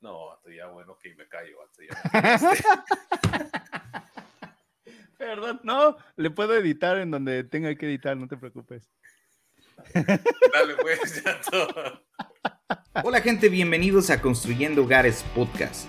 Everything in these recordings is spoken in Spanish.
No, vato, ya bueno que me callo, vato, ya Perdón, no, le puedo editar en donde tenga que editar, no te preocupes. Dale, pues, ya todo. Hola gente, bienvenidos a Construyendo Hogares Podcast.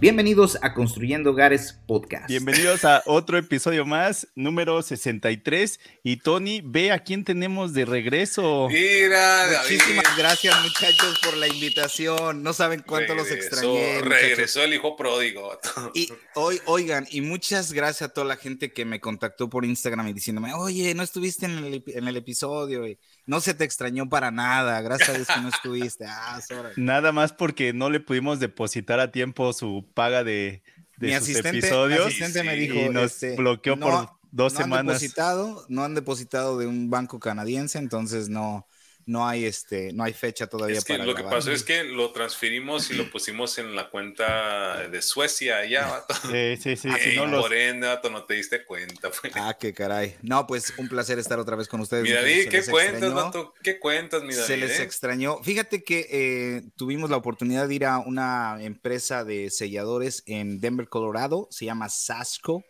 Bienvenidos a Construyendo Hogares Podcast. Bienvenidos a otro episodio más, número 63. Y Tony, ve a quién tenemos de regreso. Mira, David. Muchísimas gracias muchachos por la invitación. No saben cuánto los Regresó- extrañé. muchachos. Regresó el hijo pródigo. Y hoy, oigan, y muchas gracias a toda la gente que me contactó por Instagram y diciéndome, oye, no estuviste en el, epi- en el episodio, y no se te extrañó para nada, gracias a Dios que no estuviste. Ah. Nada más porque no le pudimos depositar a tiempo su paga de, de mi sus asistente, mi episodios. asistente me dijo, y nos este, bloqueó no- por dos no Han semanas. depositado, no han depositado de un banco canadiense, entonces no, no hay este, no hay fecha todavía Es que para lo que grabar. pasó es que lo transferimos y lo pusimos en la cuenta de Suecia allá. Sí, sí, sí. si Ey, no los- vato, no te diste cuenta. pues. Ah, qué caray. No, pues un placer estar otra vez con ustedes. David, ¿qué cuentas, vato? ¿Qué cuentas, mi David? Se les eh? extrañó. Fíjate que eh, tuvimos la oportunidad de ir a una empresa de selladores en Denver, Colorado. Se llama Sasco.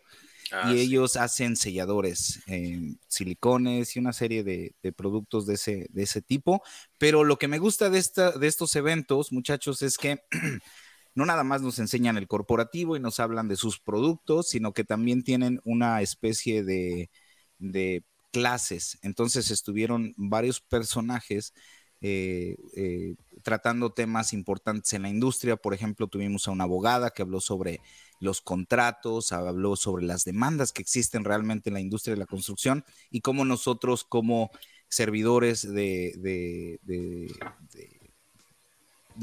Ah, y sí. ellos hacen selladores, eh, silicones y una serie de, de productos de ese, de ese tipo. Pero lo que me gusta de, esta, de estos eventos, muchachos, es que no nada más nos enseñan el corporativo y nos hablan de sus productos, sino que también tienen una especie de, de clases. Entonces estuvieron varios personajes eh, eh, tratando temas importantes en la industria. Por ejemplo, tuvimos a una abogada que habló sobre los contratos, habló sobre las demandas que existen realmente en la industria de la construcción y cómo nosotros como servidores de, de-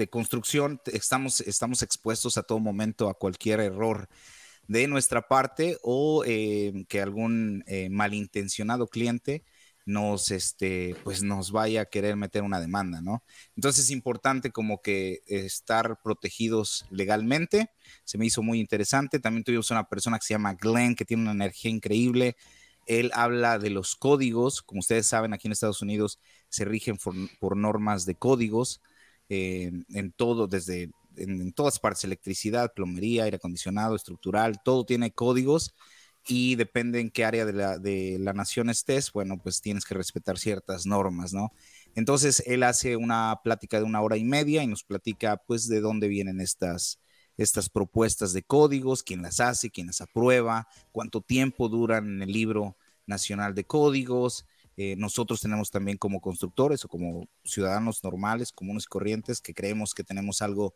construcción estamos, estamos expuestos a todo momento a cualquier error de nuestra parte o eh, que algún eh, malintencionado cliente nos, este, pues nos vaya a querer meter una demanda, ¿no? Entonces es importante como que estar protegidos legalmente. Se me hizo muy interesante. También tuvimos una persona que se llama Glenn, que tiene una energía increíble. Él habla de los códigos. Como ustedes saben, aquí en Estados Unidos se rigen por, normas de códigos eh, en todo, desde en todas partes, electricidad, plomería, aire acondicionado, estructural, todo tiene códigos y depende en qué área de la, de la nación estés, bueno, pues tienes que respetar ciertas normas, ¿no? Entonces, él hace una plática de una hora y media y nos platica, pues, de dónde vienen estas, estas propuestas de códigos, quién las hace, quién las aprueba, cuánto tiempo duran en el libro nacional de códigos. Eh, nosotros tenemos también como constructores o como ciudadanos normales, comunes y corrientes, que creemos que tenemos algo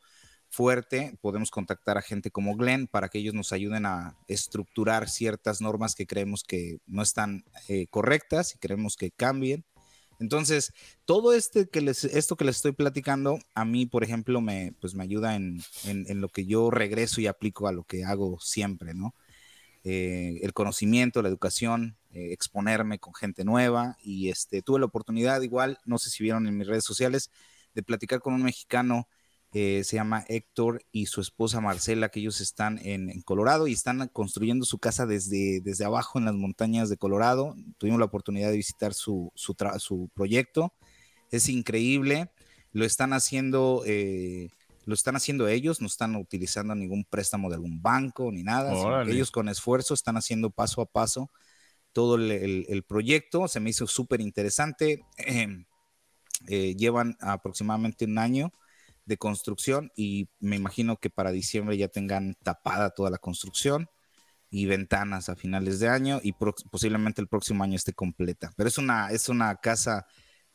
fuerte, podemos contactar a gente como Glenn para que ellos nos ayuden a estructurar ciertas normas que creemos que no están eh, correctas y queremos que cambien. Entonces, todo este que les, esto que les estoy platicando, a mí, por ejemplo, me, pues me ayuda en, en- en lo que yo regreso y aplico a lo que hago siempre, ¿no? Eh, el conocimiento, la educación, eh, exponerme con gente nueva y este, tuve la oportunidad, igual, no sé si vieron en mis redes sociales, de platicar con un mexicano eh, se llama Héctor y su esposa Marcela, que ellos están en, en Colorado y están construyendo su casa desde, desde abajo en las montañas de Colorado. Tuvimos la oportunidad de visitar su, su, su proyecto. Es increíble. Lo están haciendo, eh, lo están haciendo ellos, no están utilizando ningún préstamo de algún banco ni nada. sino que Órale. ellos con esfuerzo están haciendo paso a paso todo el, el- el proyecto. Se me hizo súper interesante. Eh, llevan aproximadamente un año de construcción y me imagino que para diciembre ya tengan tapada toda la construcción y ventanas a finales de año y posiblemente el próximo año esté completa. Pero es una, es una casa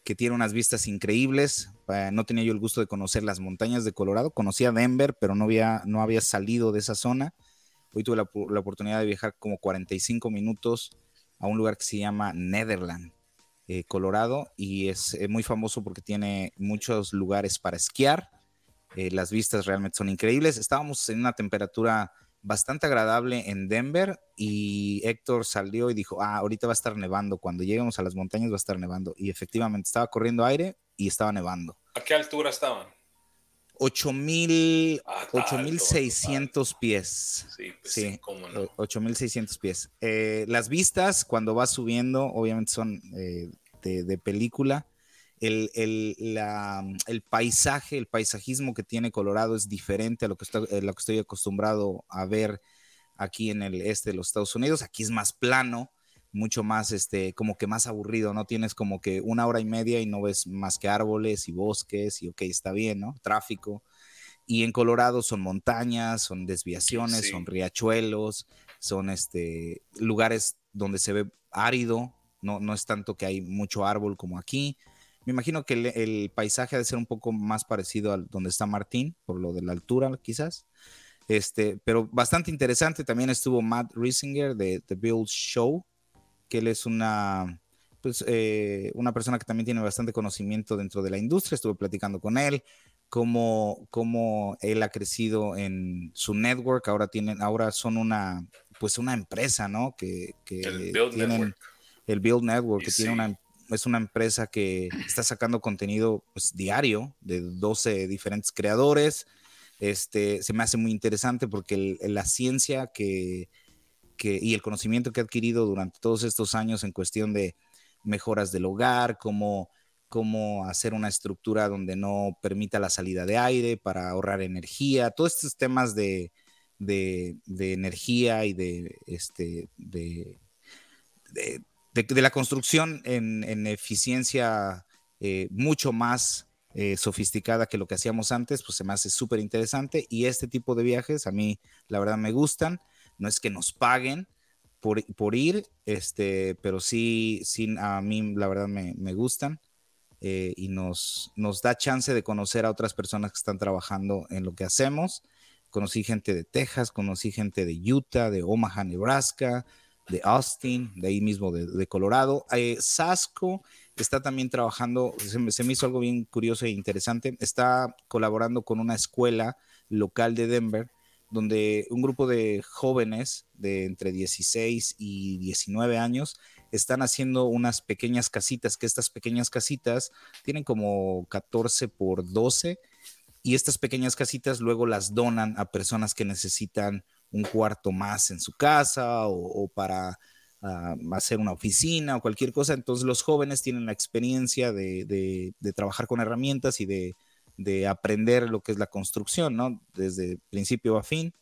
que tiene unas vistas increíbles. Eh, no tenía yo el gusto de conocer las montañas de Colorado. Conocía Denver, pero no había, no había salido de esa zona. Hoy tuve la, la oportunidad de viajar como 45 minutos a un lugar que se llama Netherland, eh, Colorado, y es eh, muy famoso porque tiene muchos lugares para esquiar. Eh, las vistas realmente son increíbles. Estábamos en una temperatura bastante agradable en Denver y Héctor salió y dijo, ah, ahorita va a estar nevando, cuando lleguemos a las montañas va a estar nevando. Y efectivamente estaba corriendo aire y estaba nevando. ¿A qué altura estaban? 8.600 ah, pies. Sí, pues sí, 8.600 pies. Eh, las vistas, cuando vas subiendo, obviamente son eh, de, película. El, el, paisaje, el paisajismo que tiene Colorado es diferente a lo que, estoy, lo que estoy acostumbrado a ver aquí en el este de los Estados Unidos. Aquí es más plano, mucho más, este, como que más aburrido, ¿no? Tienes como que una hora y media y no ves más que árboles y bosques y ok, está bien, ¿no? Tráfico. Y en Colorado son montañas, son desviaciones, son riachuelos, son este, lugares donde se ve árido, no, no es tanto que hay mucho árbol como aquí. Me imagino que el, paisaje ha de ser un poco más parecido al donde está Martín, por lo de la altura quizás. Este, pero bastante interesante. También estuvo Matt Riesinger de The Bill Show, que él es una, pues, eh, una persona que también tiene bastante conocimiento dentro de la industria. Estuve platicando con él, cómo, cómo él ha crecido en su network. Ahora tienen, ahora son una, pues una empresa, ¿no? Que, que el Build tienen Network. el Build Network, que tiene una es una empresa que está sacando contenido pues, diario de 12 diferentes creadores. Este, se me hace muy interesante porque la ciencia que, y el conocimiento que ha adquirido durante todos estos años en cuestión de mejoras del hogar, cómo, cómo hacer una estructura donde no permita la salida de aire para ahorrar energía, todos estos temas de, de, energía y de, este, de, de, la construcción en, eficiencia eh, mucho más eh, sofisticada que lo que hacíamos antes, pues se me hace súper interesante y este tipo de viajes a mí la verdad me gustan no es que nos paguen por, ir, este, pero sí, sí, a mí la verdad me, gustan eh, y nos, nos da chance de conocer a otras personas que están trabajando en lo que hacemos. Conocí gente de Texas, conocí gente de Utah, de Omaha, Nebraska, de Austin, de ahí mismo de, Colorado. Eh, Sasco está también trabajando, se se me, hizo algo bien curioso e interesante, está colaborando con una escuela local de Denver donde un grupo de jóvenes de entre 16 y 19 años están haciendo unas pequeñas casitas, que estas pequeñas casitas tienen como 14 por 12 y estas pequeñas casitas luego las donan a personas que necesitan un cuarto más en su casa o, para ah, hacer una oficina o cualquier cosa. Entonces los jóvenes tienen la experiencia de trabajar con herramientas y de de aprender lo que es la construcción, ¿no? Desde principio a fin,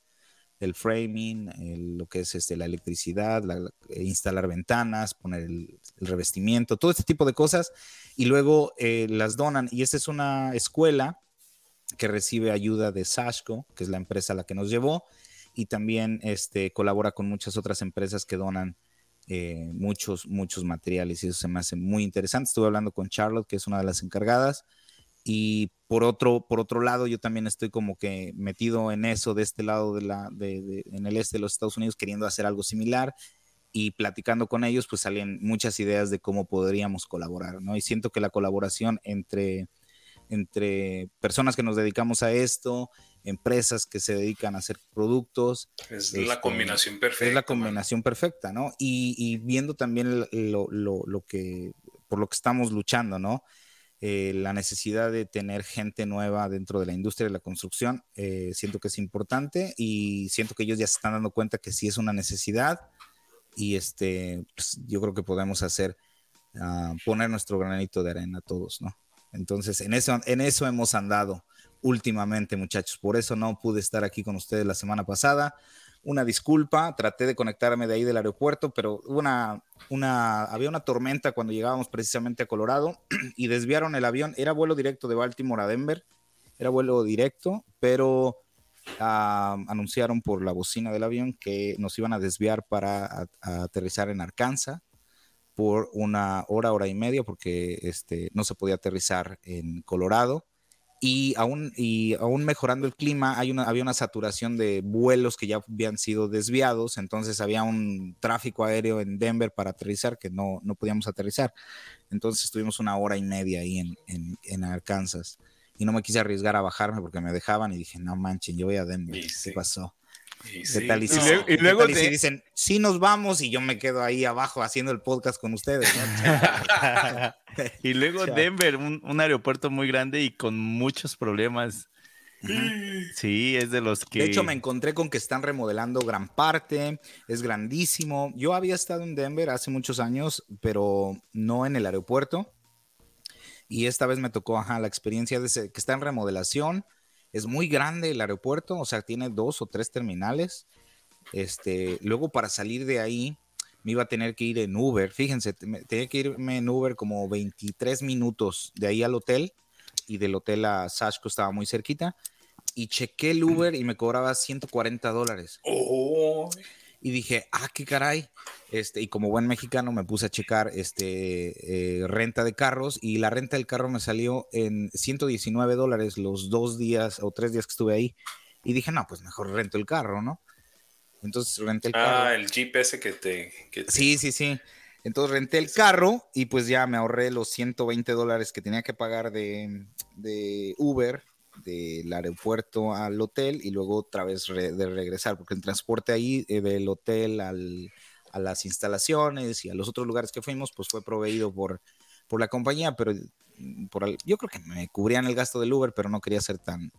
el framing, lo que es este, la electricidad, eh, instalar ventanas, poner el, revestimiento, todo este tipo de cosas, y luego eh, las donan. Y esta es una escuela que recibe ayuda de Sashco, que es la empresa a la que nos llevó, y también este, colabora con muchas otras empresas que donan eh, muchos, muchos materiales, y eso se me hace muy interesante. Estuve hablando con Charlotte, que es una de las encargadas, y por otro, por otro lado, yo también estoy como que metido en eso de este lado de la, de, en el este de los Estados Unidos, queriendo hacer algo similar y platicando con ellos, pues salen muchas ideas de cómo podríamos colaborar, ¿no? Y siento que la colaboración entre, entre personas que nos dedicamos a esto, empresas que se dedican a hacer productos. Es la este, combinación perfecta. Es la combinación perfecta, ¿no? Y, y viendo también lo, lo, lo, que, por lo que estamos luchando, ¿no? Eh, la necesidad de tener gente nueva dentro de la industria de la construcción, eh, siento que es importante y siento que ellos ya se están dando cuenta que sí es una necesidad y este, pues, yo creo que podemos hacer, ah, poner nuestro granito de arena todos, ¿no? Entonces, en eso, en eso hemos andado últimamente, muchachos. Por eso no pude estar aquí con ustedes la semana pasada una disculpa, traté de conectarme de ahí del aeropuerto, pero una, una, había una tormenta cuando llegábamos precisamente a Colorado y desviaron el avión. Era vuelo directo de Baltimore a Denver, era vuelo directo, pero ah, anunciaron por la bocina del avión que nos iban a desviar para aterrizar en Arkansas por una hora, hora y media, porque este, no se podía aterrizar en Colorado y aún, y aún mejorando el clima, hay una, había una saturación de vuelos que ya habían sido desviados, entonces había un tráfico aéreo en Denver para aterrizar que no, no podíamos aterrizar. Entonces estuvimos una hora y media ahí en, en, en, Arkansas y no me quise arriesgar a bajarme porque me dejaban y dije, no manchen, yo voy a Denver, ¿qué pasó? ¿Qué sí. tal y si, Y luego- y tal y si dicen, sí nos vamos y yo me quedo ahí abajo haciendo el podcast con ustedes, ¿no? y luego. Denver, un, un aeropuerto muy grande y con muchos problemas. Sí, es de los que... De hecho, me encontré con que están remodelando gran parte, es grandísimo. Yo había estado en Denver hace muchos años, pero no en el aeropuerto. Y esta vez me tocó, ajá, la experiencia de que está en remodelación. Es muy grande el aeropuerto, o sea, tiene dos o tres terminales. Este, luego para salir de ahí me iba a tener que ir en Uber. Fíjense, tenía que irme en Uber como 23 minutos de ahí al hotel y del hotel a Sashko estaba muy cerquita. Y chequé el Uber y me cobraba 140 dólares. Oh, Y dije, ah, qué caray. Este, y como buen mexicano me puse a checar este, eh, renta de carros y la renta del carro me salió en 119 dólares los dos días o tres días que estuve ahí. Y dije, no, pues mejor rento el carro, ¿no? Entonces renté el carro. ah, el Jeep ese que te. que te- Sí, sí, sí. Entonces renté el carro y pues ya me ahorré los 120 dólares que tenía que pagar de, de Uber del aeropuerto al hotel y luego otra vez de regresar, porque el transporte ahí eh, del hotel al- a las instalaciones y a los otros lugares que fuimos, pues fue proveído por, por la compañía, pero mm, por, yo creo que me cubrían el gasto del Uber, pero no quería ser tan,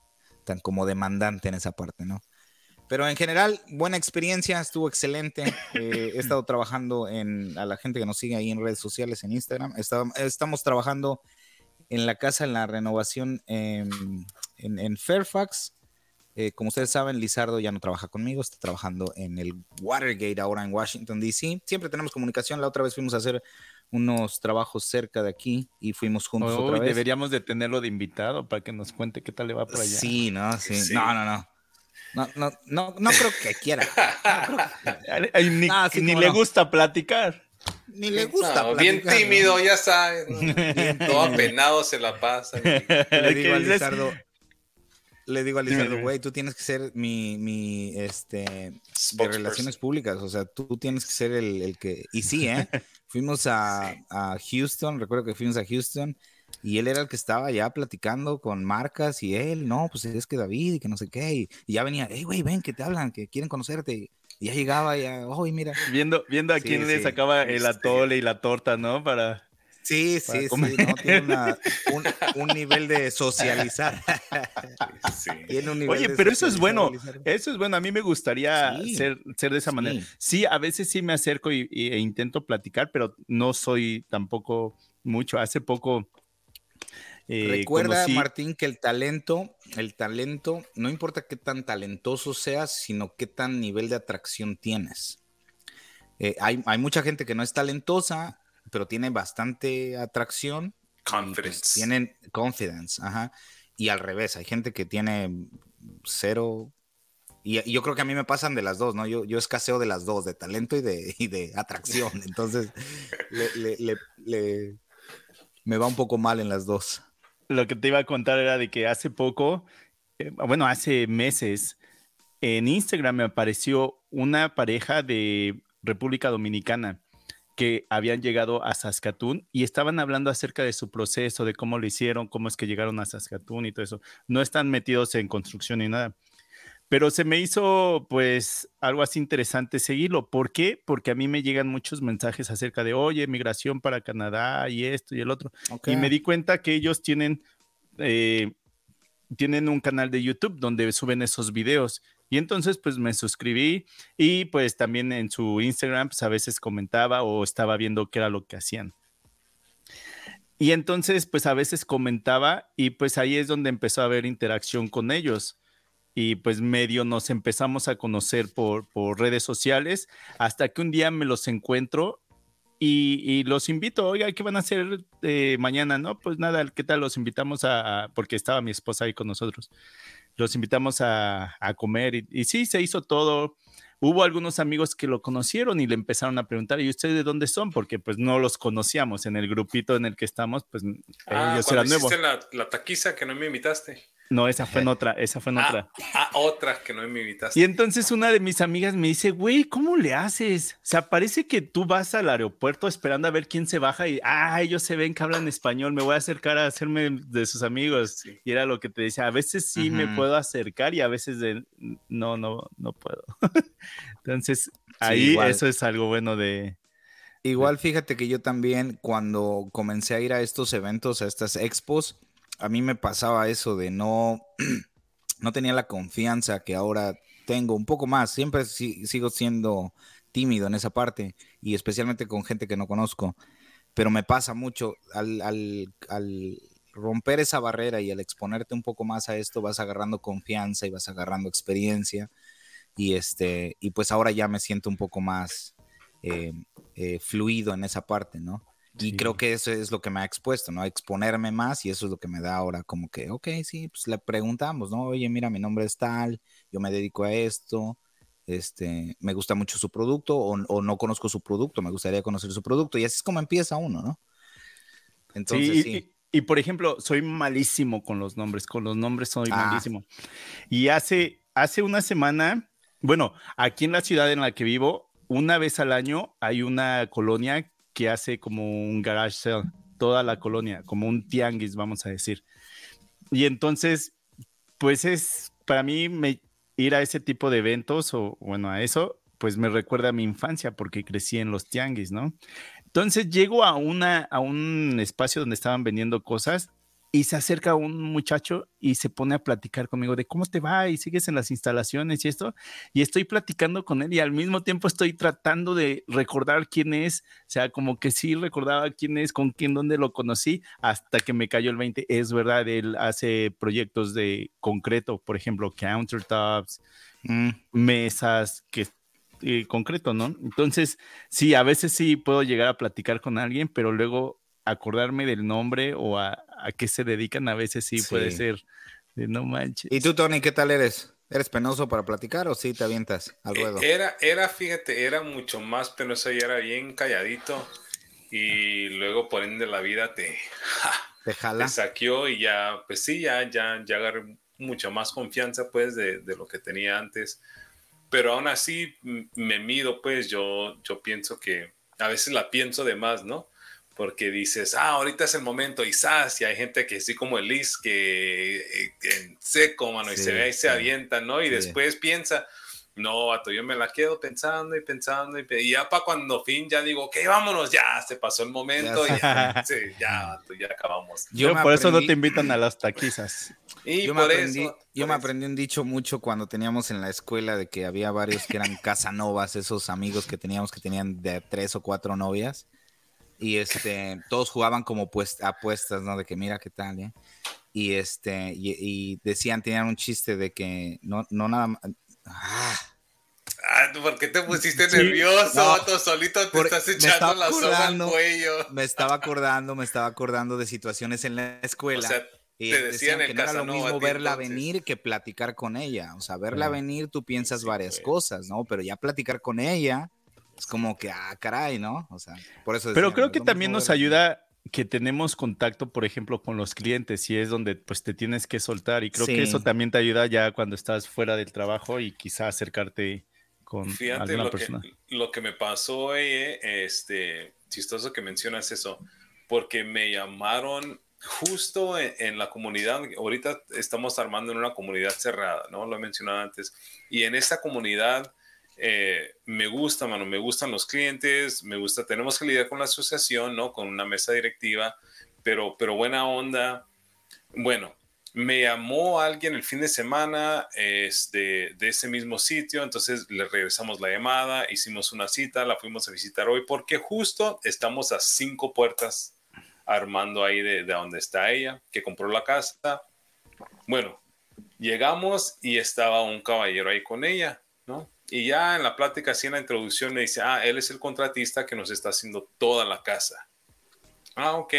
tan como demandante en esa parte, ¿no? Pero en general, buena experiencia, estuvo excelente. Eh, he estado trabajando en, a la gente que nos sigue ahí en redes sociales, en Instagram. Está- estamos trabajando en la casa, en la renovación en, en- en Fairfax. Eh, como ustedes saben, Lizardo ya no trabaja conmigo, está trabajando en el Watergate ahora en Washington, D.C. Siempre tenemos comunicación. La otra vez fuimos a hacer unos trabajos cerca de aquí y fuimos juntos Uy, otra vez. deberíamos de tenerlo de invitado para que nos cuente qué tal le va por allá. Sí, no, sí. Sí. No, no, no. No, no, no, no creo que quiera. Ay, ay, ni Ah, sí, ni le no. gusta platicar. Ni le gusta. No, bien tímido, ya sabes. ¿no? Todo apenado se la pasa. Le ¿Qué digo a? Lizardo, le digo a Lizardo, güey, tú tienes que ser mi, mi, este, de relaciones públicas, o sea, tú tienes que ser el, el que, y sí, ¿eh? Fuimos a, a Houston, recuerdo que fuimos a Houston, y él era el que estaba ya platicando con marcas, y él, no, pues es que David, y que no sé qué, y, y ya venía, hey, güey, ven, que te hablan, que quieren conocerte, y ya llegaba, ya, oh, mira. Viendo, viendo a Sí, quién le sacaba el Este. atole y la torta, ¿no? Para. Sí, Para sí, sí, no, tiene una- un, un nivel de socializar. Sí. Tiene un nivel Oye, de pero eso es bueno. Eso es bueno. A mí me gustaría ser, ser de esa manera. Sí, a veces sí me acerco y, y- e intento platicar, pero no soy tampoco mucho. Hace poco. Eh, Recuerda, conocí- Martín, que el talento, el talento, no importa qué tan talentoso seas, sino qué tan nivel de atracción tienes. Eh, hay, hay mucha gente que no es talentosa, pero tiene bastante atracción. y, pues, Confidence. tienen confidence, ajá. Y al revés, hay gente que tiene cero. Y, y yo creo que a mí me pasan de las dos, ¿no? Yo, yo escaseo de las dos, de talento y de, y de atracción. Entonces, le- le- le- le- me va un poco mal en las dos. Lo que te iba a contar era de que hace poco, eh, bueno, hace meses, en Instagram me apareció una pareja de República Dominicana que habían llegado a Saskatoon y estaban hablando acerca de su proceso, de cómo lo hicieron, cómo es que llegaron a Saskatoon y todo eso. No están metidos en construcción ni nada. Pero se me hizo pues algo así interesante seguirlo. ¿Por qué? Porque a mí me llegan muchos mensajes acerca de, oye, migración para Canadá y esto y el otro. Y me di cuenta que ellos tienen, eh, tienen un canal de YouTube donde suben esos videos. Y entonces pues me suscribí y pues también en su Instagram pues a veces comentaba o estaba viendo qué era lo que hacían. Y entonces pues a veces comentaba y pues ahí es donde empezó a haber interacción con ellos. Y pues medio nos empezamos a conocer por, por redes sociales hasta que un día me los encuentro y, y los invito, oiga, ¿qué van a hacer eh, mañana? No, pues nada, ¿qué tal? Los invitamos a, a- porque estaba mi esposa ahí con nosotros, los invitamos a, a comer y, y sí, se hizo todo. Hubo algunos amigos que lo conocieron y le empezaron a preguntar, ¿y ustedes de dónde son? Porque pues no los conocíamos en el grupito en el que estamos, pues Ah, ellos eran nuevos. la, la taquiza que no me invitaste. No, esa fue en otra, esa fue en Ah, otra. ah, otra que no me invitaste. Y entonces una de mis amigas me dice, güey, ¿cómo le haces? O sea, parece que tú vas al aeropuerto esperando a ver quién se baja y, ah, ellos se ven que hablan español, me voy a acercar a hacerme de sus amigos. Sí. Y era lo que te decía, a veces sí me puedo acercar y a veces de, no, no, no puedo. entonces, ahí eso es algo bueno de... Igual fíjate que yo también cuando comencé a ir a estos eventos, a estas expos, a mí me pasaba eso de no, no tenía la confianza que ahora tengo, un poco más, siempre si- sigo siendo tímido en esa parte y especialmente con gente que no conozco, pero me pasa mucho al romper esa barrera y al exponerte un poco más a esto, vas agarrando confianza y vas agarrando experiencia y este, y pues ahora ya me siento un poco más... eh, eh, fluido en esa parte, ¿no? Y Sí. creo que eso es lo que me ha expuesto, ¿no? Exponerme más y eso es lo que me da ahora como que, ok, sí, pues le preguntamos, ¿no? Oye, mira, mi nombre es tal, yo me dedico a esto, este, me gusta mucho su producto o, o no conozco su producto, me gustaría conocer su producto y así es como empieza uno, ¿no? Entonces, Sí, sí. y- Y, por ejemplo, soy malísimo con los nombres, con los nombres soy Ah. malísimo. Y hace, hace una semana, bueno, aquí en la ciudad en la que vivo, una vez al año hay una colonia que hace como un garage sale, toda la colonia, como un tianguis, vamos a decir. Y entonces, pues es, para mí, ir a ese tipo de eventos o, bueno, a eso, pues me recuerda a mi infancia porque crecí en los tianguis, ¿no? Entonces llego a, una, a un espacio donde estaban vendiendo cosas y se acerca un muchacho y se pone a platicar conmigo de cómo te va y sigues en las instalaciones y esto. Y estoy platicando con él y al mismo tiempo estoy tratando de recordar quién es. O sea, como que sí recordaba quién es, con quién, dónde lo conocí, hasta que me cayó el 20. Es verdad, él hace proyectos de concreto, por ejemplo, countertops, Mm, mesas, que eh, concreto, ¿no? Entonces, sí, a veces sí puedo llegar a platicar con alguien, pero luego acordarme del nombre o a, a qué se dedican, a veces sí, puede ser de no manches. ¿Y tú, Tony, qué tal eres? ¿Eres penoso para platicar o sí te avientas al Eh, ruedo? Era, era, fíjate, era mucho más penoso y era bien calladito. Y luego por ende la vida te, ¿Te jala? te saqueó y ya, pues sí, ya, ya, ya agarré mucha más confianza pues de, de lo que tenía antes. Pero aún así me mido pues, yo, yo pienso que a veces la pienso de más, ¿no? Porque dices, ah, ahorita es el momento y ¡zas! y hay gente que sí como el Liz, que, eh, en seco, mano, y Sí, se ve y sí. se avienta, ¿no? Y Sí. después piensa, no, vato, yo me la quedo pensando y pensando y, ya para cuando fin ya digo, ok, vámonos, ya se pasó el momento, Ya y ya, sí, ya, vato, ya acabamos. Yo por eso no te invitan a las taquizas. Y Yo me, por aprendí, eso, yo por me eso. aprendí un dicho mucho cuando teníamos en la escuela de que había varios que eran casanovas, esos amigos que teníamos que tenían de tres o cuatro novias. Y este, todos jugaban como pues, apuestas, ¿no? De que mira qué tal, ¿eh? Y este, y, y decían, tenían un chiste de que no, no nada más. Ah, Ah, ¿Por qué te pusiste Sí. nervioso? No. vato? solito te estás echando la soga al cuello. me estaba acordando, me estaba acordando de situaciones en la O escuela. sea, Y te decían decían el que no era lo mismo ti, verla entonces. venir que platicar con ella. O sea, verla Sí. venir, tú piensas Sí, varias cosas, ¿no? Pero ya platicar con ella es como que, ah, caray, ¿no? O sea, por eso. Pero creo "Es que lo también nos verla". ayuda que tenemos contacto, por ejemplo, con los clientes y es donde pues te tienes que soltar y creo que eso Sí. también te ayuda ya cuando estás fuera del trabajo y quizá acercarte con Fíjate alguna lo que, persona. lo que me pasó, eh, este, chistoso que mencionas eso, porque me llamaron justo en, en la comunidad, ahorita estamos armando en una comunidad cerrada, ¿no? Lo he mencionado antes, y en esta comunidad eh, me gusta, mano, me gustan los clientes, me gusta, tenemos que lidiar con la asociación, ¿no? Con una mesa directiva, pero, pero buena onda. Bueno, me llamó alguien el fin de semana este, de ese mismo sitio, entonces le regresamos la llamada, hicimos una cita, la fuimos a visitar hoy porque justo estamos a cinco puertas armando ahí de, de donde está ella, que compró la casa. Bueno, llegamos y estaba un caballero ahí con ella, ¿no? Y ya en la plática, así en la introducción, me dice, ah, él es el contratista que nos está haciendo toda la casa. Ah, ok.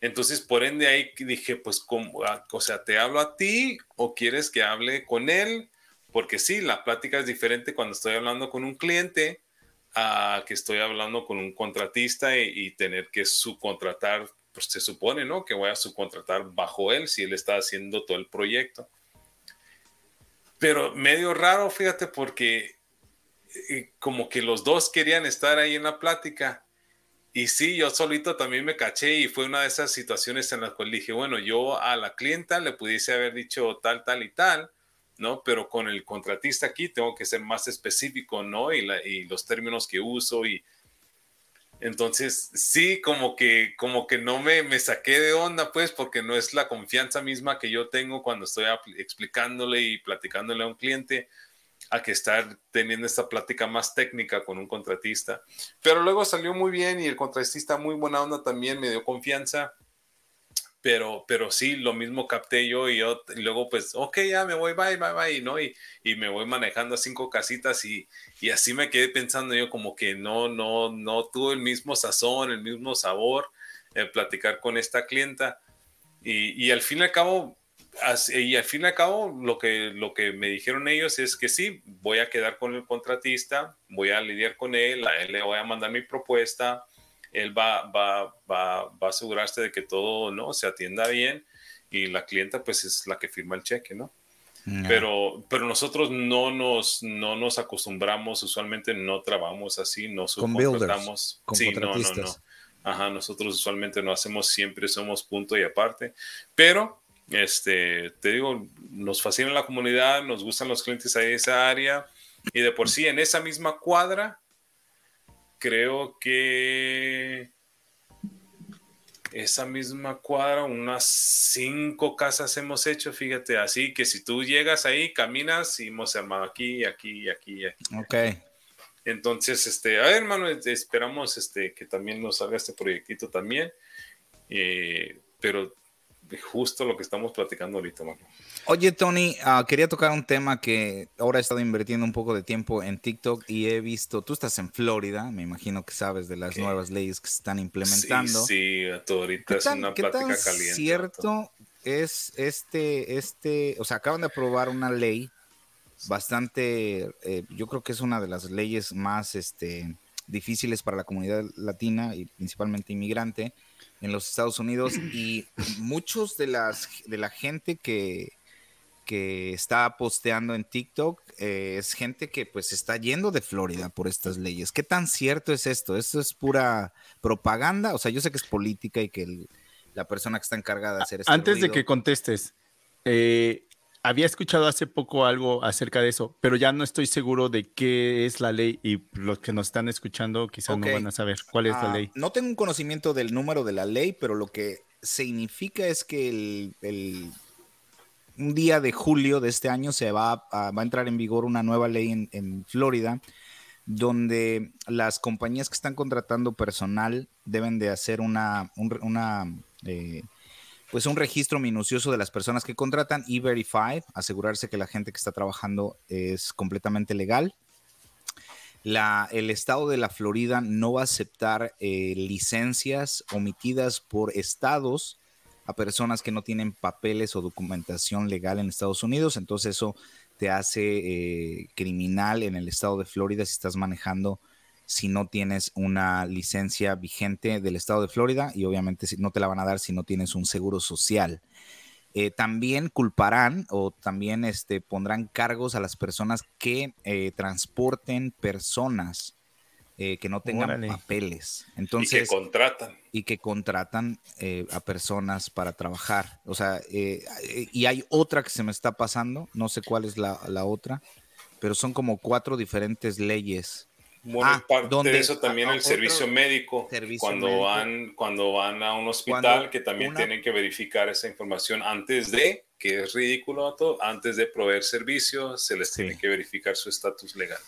Entonces, por ende, ahí dije, pues, ¿cómo? Ah, o sea, ¿te hablo a ti o quieres que hable con él? Porque sí, la plática es diferente cuando estoy hablando con un cliente a que estoy hablando con un contratista y, y tener que subcontratar pues, se supone, ¿no? Que voy a subcontratar bajo él si él está haciendo todo el proyecto. Pero medio raro, fíjate, porque como que los dos querían estar ahí en la plática. Y sí, yo solito también me caché y fue una de esas situaciones en las cuales dije, bueno, yo a la clienta le pudiese haber dicho tal, tal y tal, ¿no? Pero con el contratista aquí tengo que ser más específico, ¿no? Y, y los términos que uso y, entonces, sí, como que, como que no me, me saqué de onda, pues, porque no es la confianza misma que yo tengo cuando estoy explicándole y platicándole a un cliente a que estar teniendo esta plática más técnica con un contratista. Pero luego salió muy bien y el contratista muy buena onda también me dio confianza pero, pero sí, lo mismo capté yo y, yo, luego pues, ok, ya me voy, bye, bye, bye, ¿no? Y, y me voy manejando a cinco casitas y, y, así me quedé pensando yo como que no, no, no tuve el mismo sazón, el mismo sabor eh, platicar con esta clienta y, y, al fin y al cabo, y al fin y al cabo lo que, lo que me dijeron ellos es que sí, voy a quedar con el contratista, voy a lidiar con él, a él le voy a mandar mi propuesta, él va, va, va, va a asegurarse de que todo ¿no? se atienda bien y la clienta pues es la que firma el cheque, ¿no? Pero, pero nosotros no nos, no nos acostumbramos, usualmente no trabajamos así, no subcontratamos. sí, no, no, no. Ajá, nosotros usualmente no hacemos siempre, somos punto y aparte. Pero, este, te digo, nos fascina la comunidad, nos gustan los clientes ahí de esa área y de por sí en esa misma cuadra creo que esa misma cuadra, unas cinco casas hemos hecho, fíjate, así que si tú llegas ahí, caminas y hemos armado aquí, aquí, aquí, aquí. Ok. Entonces, este, a ver, hermano, esperamos este, que también nos salga este proyectito también. Eh, pero justo lo que estamos platicando ahorita, mano. Oye, Tony, uh, quería tocar un tema que ahora he estado invirtiendo un poco de tiempo en TikTok y he visto, tú estás en Florida, me imagino que sabes de las nuevas leyes que se están implementando. Sí, sí ahorita es una plática caliente. cierto es este, este, o sea, acaban de aprobar una ley bastante, eh, yo creo que es una de las leyes más este, difíciles para la comunidad latina y principalmente inmigrante en los Estados Unidos y muchos de las de la gente que, que está posteando en TikTok eh, es gente que pues está yendo de Florida por estas leyes. ¿Qué tan cierto es esto? ¿Esto es pura propaganda? O sea, yo sé que es política y que la persona que está encargada de hacer esto. Antes de que contestes, eh, había escuchado hace poco algo acerca de eso, pero ya no estoy seguro de qué es la ley y los que nos están escuchando quizás no van a saber cuál es la ah, ley. No tengo un conocimiento del número de la ley, pero lo que significa es que el, un día de julio de este año se va a, va a entrar en vigor una nueva ley en, Florida donde las compañías que están contratando personal deben de hacer una, una eh, pues un registro minucioso de las personas que contratan y verify, asegurarse que la gente que está trabajando es completamente legal. La, el estado de la Florida no va a aceptar eh, licencias omitidas por estados a personas que no tienen papeles o documentación legal en Estados Unidos. Entonces eso te hace eh, criminal en el estado de Florida si estás manejando si no tienes una licencia vigente del estado de Florida y obviamente no te la van a dar si no tienes un seguro social. Eh, también culparán o también este, pondrán cargos a las personas que eh, transporten personas eh, que no tengan papeles. Entonces, y que contratan. Y que contratan a personas para trabajar. O sea, y hay otra que se me está pasando, no sé cuál es la, la otra, pero son como cuatro diferentes leyes bueno, ah, parte de eso también el servicio médico, cuando van cuando van a un hospital que también tienen que verificar esa información antes de, que es ridículo todo, antes de proveer servicios, se les tiene que verificar su estatus legal.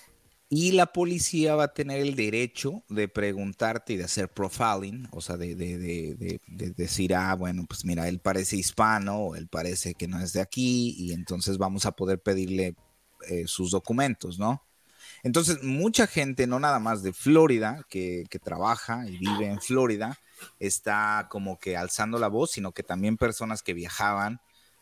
Y la policía va a tener el derecho de preguntarte y de hacer profiling, o sea, de, de, de, de, decir, ah, bueno, pues mira, él parece hispano, o él parece que no es de aquí, y entonces vamos a poder pedirle eh, sus documentos, ¿no? Entonces, mucha gente, no nada más de Florida, que, trabaja y vive en Florida, está como que alzando la voz, sino que también personas que viajaban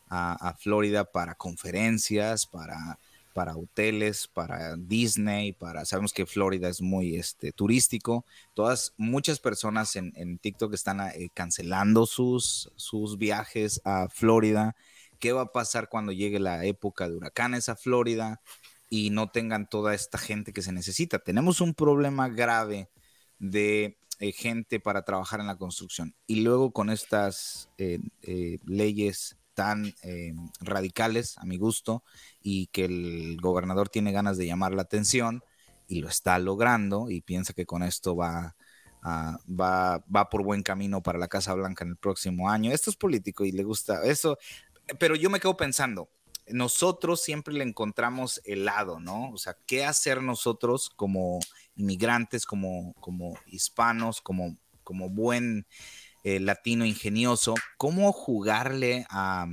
a, Florida para conferencias, para para hoteles, para Disney, para, sabemos que Florida es muy este, turístico. Todas, muchas personas en, TikTok están eh, cancelando sus, sus viajes a Florida. ¿Qué va a pasar cuando llegue la época de huracanes a Florida y no tengan toda esta gente que se necesita? Tenemos un problema grave de eh, gente para trabajar en la construcción. Y luego con estas eh, leyes tan eh, radicales a mi gusto y que el gobernador tiene ganas de llamar la atención y lo está logrando y piensa que con esto va, va, va por buen camino para la Casa Blanca en el próximo año. Esto es político y le gusta eso, pero yo me quedo pensando, nosotros siempre le encontramos el lado, ¿no? O sea, ¿qué hacer nosotros como inmigrantes, como, como hispanos, como, como buen eh, latino ingenioso, cómo jugarle a,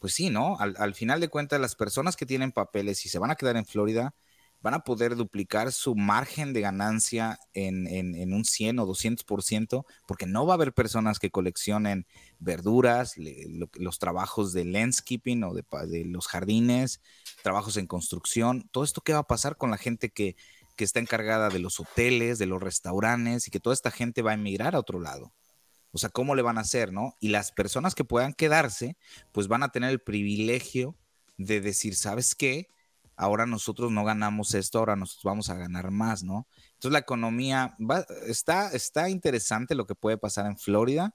pues sí, ¿no? Al, final de cuentas, las personas que tienen papeles y se van a quedar en Florida, van a poder duplicar su margen de ganancia en, un 100 o 200%, porque no va a haber personas que coleccionen verduras, los trabajos de landscaping o de, de, los jardines, trabajos en construcción, todo esto qué va a pasar con la gente que, que está encargada de los hoteles, de los restaurantes y que toda esta gente va a emigrar a otro lado. O sea, ¿cómo le van a hacer, no? Y las personas que puedan quedarse, pues van a tener el privilegio de decir, ¿sabes qué? Ahora nosotros no ganamos esto, ahora nosotros vamos a ganar más, ¿no? Entonces la economía va, está, está interesante lo que puede pasar en Florida,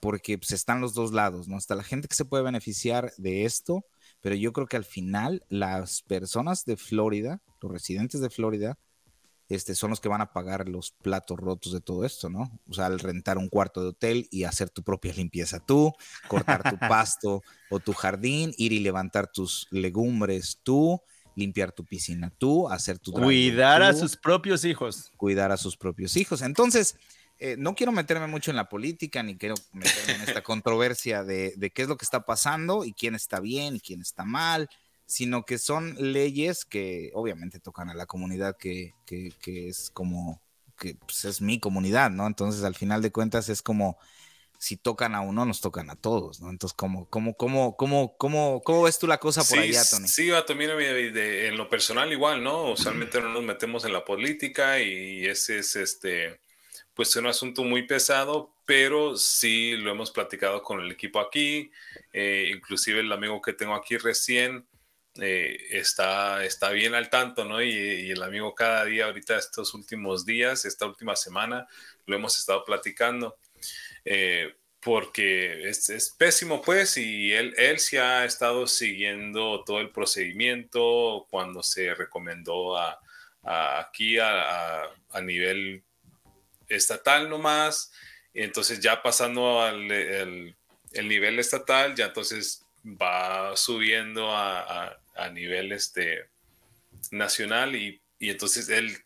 porque pues, están los dos lados, ¿no? Está la gente que se puede beneficiar de esto, pero yo creo que al final las personas de Florida, los residentes de Florida, este, son los que van a pagar los platos rotos de todo esto, ¿no? O sea, al rentar un cuarto de hotel y hacer tu propia limpieza tú, cortar tu pasto o tu jardín, ir y levantar tus legumbres tú, limpiar tu piscina tú, hacer tu... Cuidar a sus propios hijos. Cuidar a sus propios hijos. Entonces, eh, no quiero meterme mucho en la política, ni quiero meterme en esta controversia de, de qué es lo que está pasando y quién está bien y quién está mal sino que son leyes que obviamente tocan a la comunidad que, es como, que pues, es mi comunidad, ¿no? Entonces, al final de cuentas, es como, si tocan a uno, nos tocan a todos, ¿no? Entonces, ¿cómo, cómo, cómo, cómo, cómo, cómo ves tú la cosa por allá, Tony? Sí, va también en lo personal igual, ¿no? Usualmente no nos metemos en la política y ese es, este, pues, un asunto muy pesado, pero sí lo hemos platicado con el equipo aquí, eh, inclusive el amigo que tengo aquí recién, eh, está, está bien al tanto, ¿no? Y, el amigo cada día, ahorita estos últimos días, esta última semana, lo hemos estado platicando. Eh, porque es, pésimo, pues, y él, él sí ha estado siguiendo todo el procedimiento cuando se recomendó a, aquí a, a, nivel estatal nomás. Entonces, ya pasando al el, el nivel estatal, ya entonces va subiendo a, nivel este, nacional y, entonces él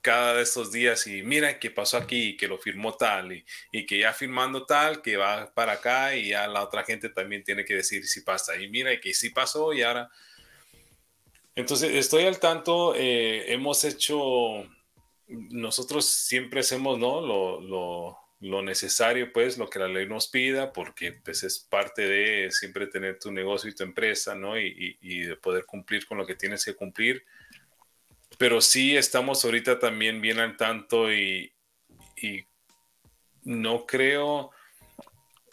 cada de estos días y mira qué pasó aquí, que lo firmó tal y, y, que ya firmando tal, que va para acá y ya la otra gente también tiene que decir si pasa y mira y que sí pasó y ahora. Entonces estoy al tanto, eh, hemos hecho, nosotros siempre hacemos, ¿no? lo, lo necesario, pues, lo que la ley nos pida, porque pues es parte de siempre tener tu negocio y tu empresa, ¿no? Y, de poder cumplir con lo que tienes que cumplir. Pero sí estamos ahorita también bien al tanto y, y no creo,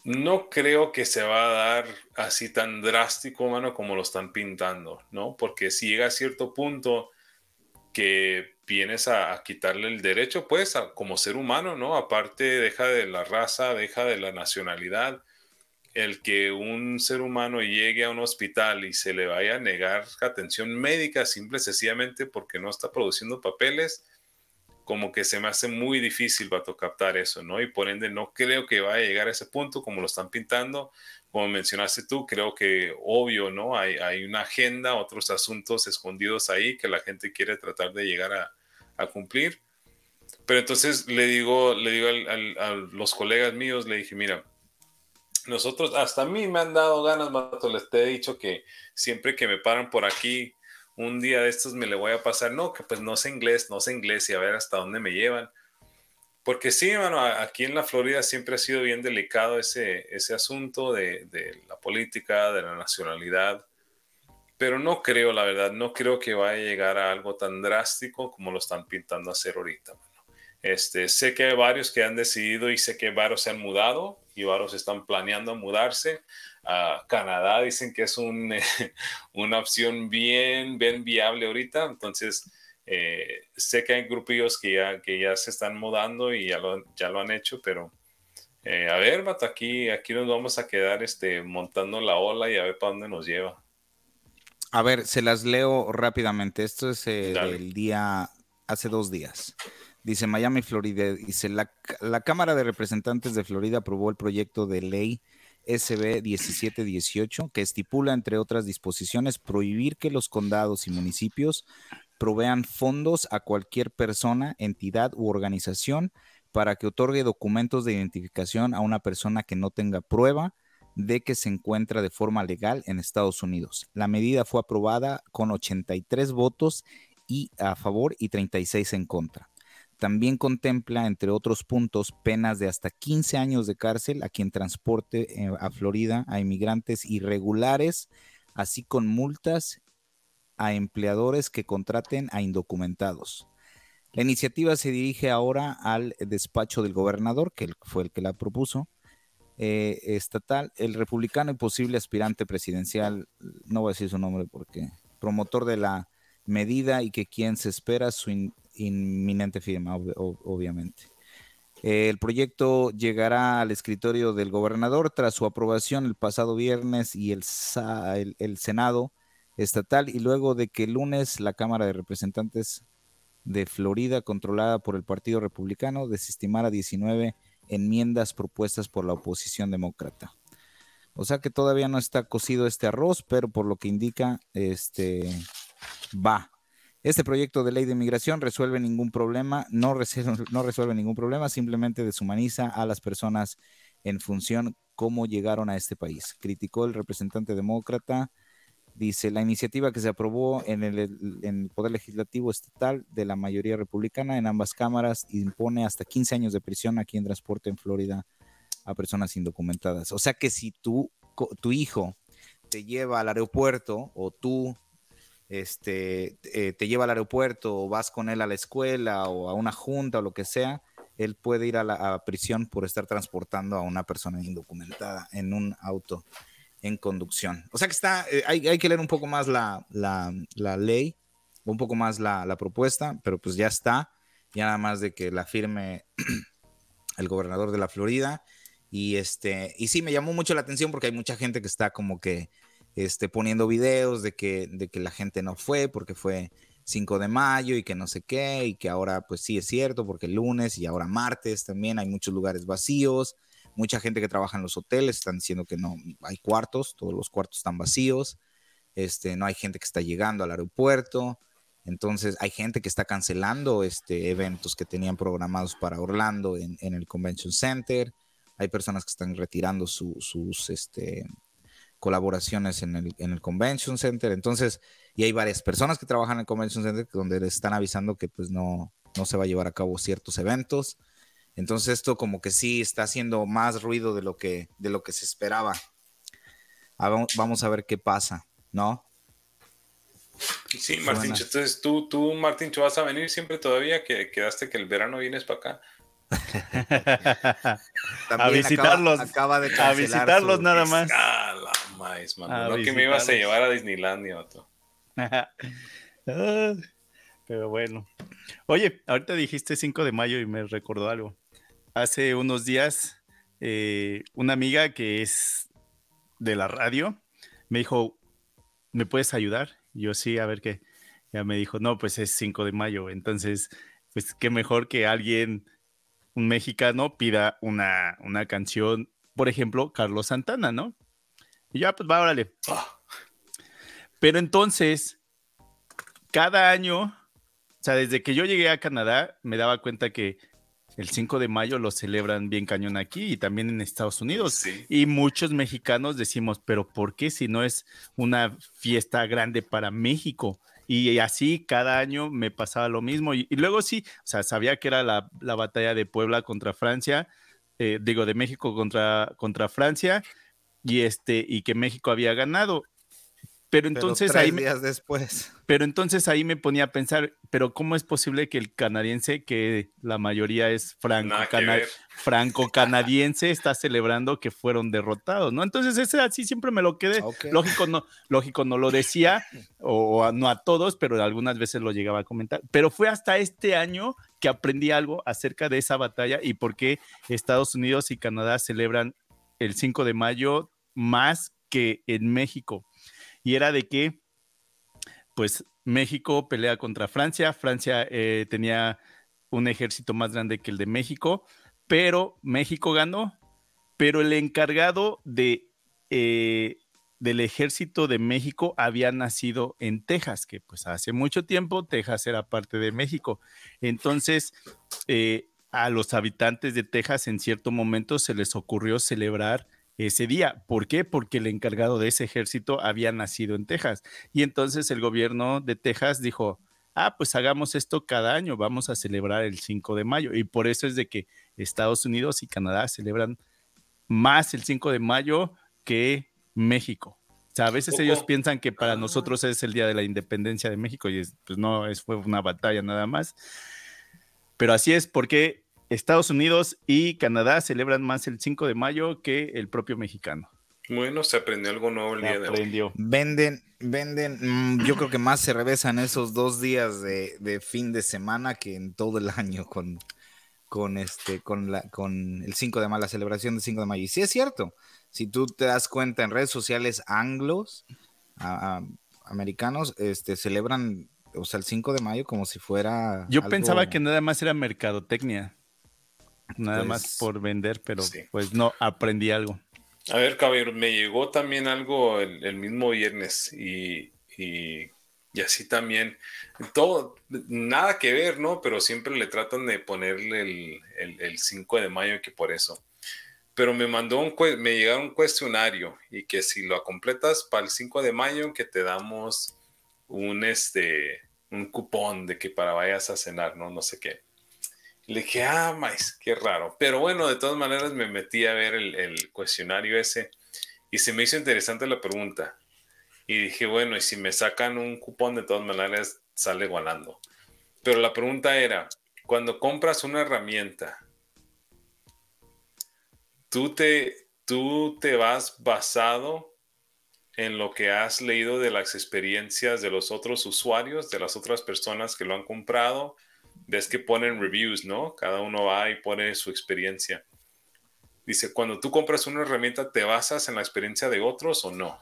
no creo que se va a dar así tan drástico, como lo están pintando, ¿no? Porque si llega a cierto punto que vienes a, quitarle el derecho, pues, como ser humano, ¿no? Aparte, deja de la raza, deja de la nacionalidad. El que un ser humano llegue a un hospital y se le vaya a negar atención médica simple y sencillamente porque no está produciendo papeles, como que se me hace muy difícil para captar eso, ¿no? Y por ende no creo que vaya a llegar a ese punto como lo están pintando. Como mencionaste tú, creo que obvio, ¿no? Hay, una agenda, otros asuntos escondidos ahí que la gente quiere tratar de llegar a, a cumplir. Pero entonces le digo, le digo a los colegas míos, le dije, mira, nosotros, hasta a mí me han dado ganas, Mato, les te he dicho que siempre que me paran por aquí, un día de estos me le voy a pasar, no, que pues no sé inglés, no sé inglés y a ver hasta dónde me llevan. Porque sí, hermano, aquí en la Florida siempre ha sido bien delicado ese, ese asunto de, de la política, de la nacionalidad. pero no creo, la verdad, no creo que vaya a llegar a algo tan drástico como lo están pintando hacer ahorita. Este, sé que hay varios que han decidido y sé que varios se han mudado y varios están planeando mudarse. A Canadá dicen que es un, una opción bien, bien viable ahorita. Entonces, eh, sé que hay grupillos que ya, que ya se están mudando y ya lo, ya lo han hecho, pero eh, a ver, Mato, aquí, aquí nos vamos a quedar este, montando la ola y a ver para dónde nos lleva. A ver, se las leo rápidamente. Esto es el eh, del día, hace dos días. Dice Miami, Florida. Dice, la, Cámara de Representantes de Florida aprobó el proyecto de ley SB 1718 que estipula, entre otras disposiciones, prohibir que los condados y municipios provean fondos a cualquier persona, entidad u organización para que otorgue documentos de identificación a una persona que no tenga prueba de que se encuentra de forma legal en Estados Unidos. La medida fue aprobada con 83 votos a favor y 36 en contra. También contempla, entre otros puntos, penas de hasta 15 años de cárcel a quien transporte eh, a Florida a inmigrantes irregulares, así con multas a empleadores que contraten a indocumentados. La iniciativa se dirige ahora al despacho del gobernador, que fue el que la propuso, eh, estatal, el republicano y posible aspirante presidencial, no voy a decir su nombre porque, promotor de la medida y que quien se espera su inminente firma, obviamente. el proyecto llegará al escritorio del gobernador tras su aprobación el pasado viernes y el, el Senado estatal y luego de que el lunes la Cámara de Representantes de Florida, controlada por el Partido Republicano, desestimara 19 enmiendas propuestas por la oposición demócrata. O sea que todavía no está cocido este arroz, pero por lo que indica, este va. Este proyecto de ley de inmigración resuelve ningún problema, no resuelve, ningún problema, simplemente deshumaniza a las personas en función cómo llegaron a este país. Criticó el representante demócrata Dice, la iniciativa que se aprobó en el, Poder Legislativo Estatal de la mayoría republicana en ambas cámaras impone hasta 15 años de prisión a quien transporte en Florida a personas indocumentadas. O sea que si tú, tu hijo te lleva al aeropuerto o tú este, eh, te lleva al aeropuerto o vas con él a la escuela o a una junta o lo que sea, él puede ir a la prisión por estar transportando a una persona indocumentada en un auto en conducción. O sea que está, eh, hay, que leer un poco más la, ley, un poco más la, propuesta, pero pues ya está, ya nada más de que la firme el gobernador de la Florida. Y este, y sí, me llamó mucho la atención porque hay mucha gente que está como que este, poniendo videos de que, de que la gente no fue porque fue 5 de mayo y que no sé qué, y que ahora pues sí es cierto porque lunes y ahora martes también hay muchos lugares vacíos Mucha gente que trabaja en los hoteles están diciendo que no hay cuartos, todos los cuartos están vacíos. Este, no hay gente que está llegando al aeropuerto. Entonces hay gente que está cancelando este, eventos que tenían programados para Orlando en, el Convention Center. Hay personas que están retirando sus este, colaboraciones en el, en el, Convention Center. Entonces, y hay varias personas que trabajan en el Convention Center donde les están avisando que pues no, no se va a llevar a cabo ciertos eventos. Entonces esto como que sí está haciendo más ruido de lo que, de lo que se esperaba. Vamos a ver qué pasa, ¿no? Sí, Martín, entonces tú, tú, Martín, ¿tú vas a venir siempre todavía? que quedaste que el verano vienes para acá? a visitarlos. Acaba, de a visitarlos nada más. No que me ibas a llevar a Disneylandia, otro. Pero bueno. Oye, ahorita dijiste 5 de mayo y me recordó algo hace unos días eh, una amiga que es de la radio me dijo, ¿me puedes ayudar? yo sí, a ver qué. Ya me dijo, no, pues es 5 de mayo. Entonces, pues qué mejor que alguien, un mexicano, pida una, una canción, por ejemplo, Carlos Santana, ¿no? Y ya, pues va, órale. Ah. Pero entonces, cada año, o sea, desde que yo llegué a Canadá, me daba cuenta que el 5 de mayo lo celebran bien cañón aquí y también en Estados Unidos. Y muchos mexicanos decimos, pero ¿por qué si no es una fiesta grande para México? Y así cada año me pasaba lo mismo. Y, luego sí, o sea, sabía que era la, batalla de Puebla contra Francia, eh, digo, de México contra, contra Francia, y, este, y que México había ganado. Pero entonces pero ahí días después. Pero entonces ahí me ponía a pensar, pero ¿cómo es posible que el canadiense, que la mayoría es franco, franco canadiense, está celebrando que fueron derrotados, ¿no? Entonces ese así siempre me lo quedé. Lógico no, lógico no lo decía o, no a todos, pero algunas veces lo llegaba a comentar. Pero fue hasta este año que aprendí algo acerca de esa batalla y por qué Estados Unidos y Canadá celebran el 5 de mayo más que en México. Y era de que pues México pelea contra Francia. Francia eh, tenía un ejército más grande que el de México, pero México ganó. Pero el encargado de, eh, del ejército de México había nacido en Texas, que pues hace mucho tiempo Texas era parte de México. Entonces, eh, a los habitantes de Texas en cierto momento se les ocurrió celebrar ese día. ¿Por qué? Porque el encargado de ese ejército había nacido en Texas. Y entonces el gobierno de Texas dijo, ah, pues hagamos esto cada año, vamos a celebrar el 5 de mayo. Y por eso es de que Estados Unidos y Canadá celebran más el 5 de mayo que México. O sea, a veces ellos piensan que para nosotros es el día de la independencia de México y pues no, es, fue una batalla nada más. Pero así es, porque Estados Unidos y Canadá celebran más el 5 de mayo que el propio mexicano. Bueno, se aprendió algo nuevo el día de hoy. Venden, venden, mm, yo creo que más se revesan esos dos días de, fin de semana que en todo el año con, con este, con la, con el 5 de mayo, la celebración del 5 de mayo. Y sí es cierto, si tú te das cuenta en redes sociales anglos, americanos, este, celebran, o sea, el 5 de mayo como si fuera. Yo pensaba que nada más era mercadotecnia. Nada más por vender, pero pues no, aprendí algo. A ver, caballero, me llegó también algo el, mismo viernes y, y, así también, todo, nada que ver, ¿no? Pero siempre le tratan de ponerle el, el, 5 de mayo que por eso. Pero me mandó un, me llegaron un cuestionario y que si lo completas para el 5 de mayo que te damos un, este, un cupón de que para vayas a cenar, ¿no? No sé qué. Le dije, ah, más, qué raro. Pero bueno, de todas maneras me metí a ver el, cuestionario ese y se me hizo interesante la pregunta. Y dije, bueno, y si me sacan un cupón, de todas maneras sale igualando. Pero la pregunta era, cuando compras una herramienta, tú te, tú te vas basado en lo que has leído de las experiencias de los otros usuarios, de las otras personas que lo han comprado, ves que ponen reviews, ¿no? Cada uno va y pone su experiencia. Dice, cuando tú compras una herramienta, ¿te basas en la experiencia de otros o no?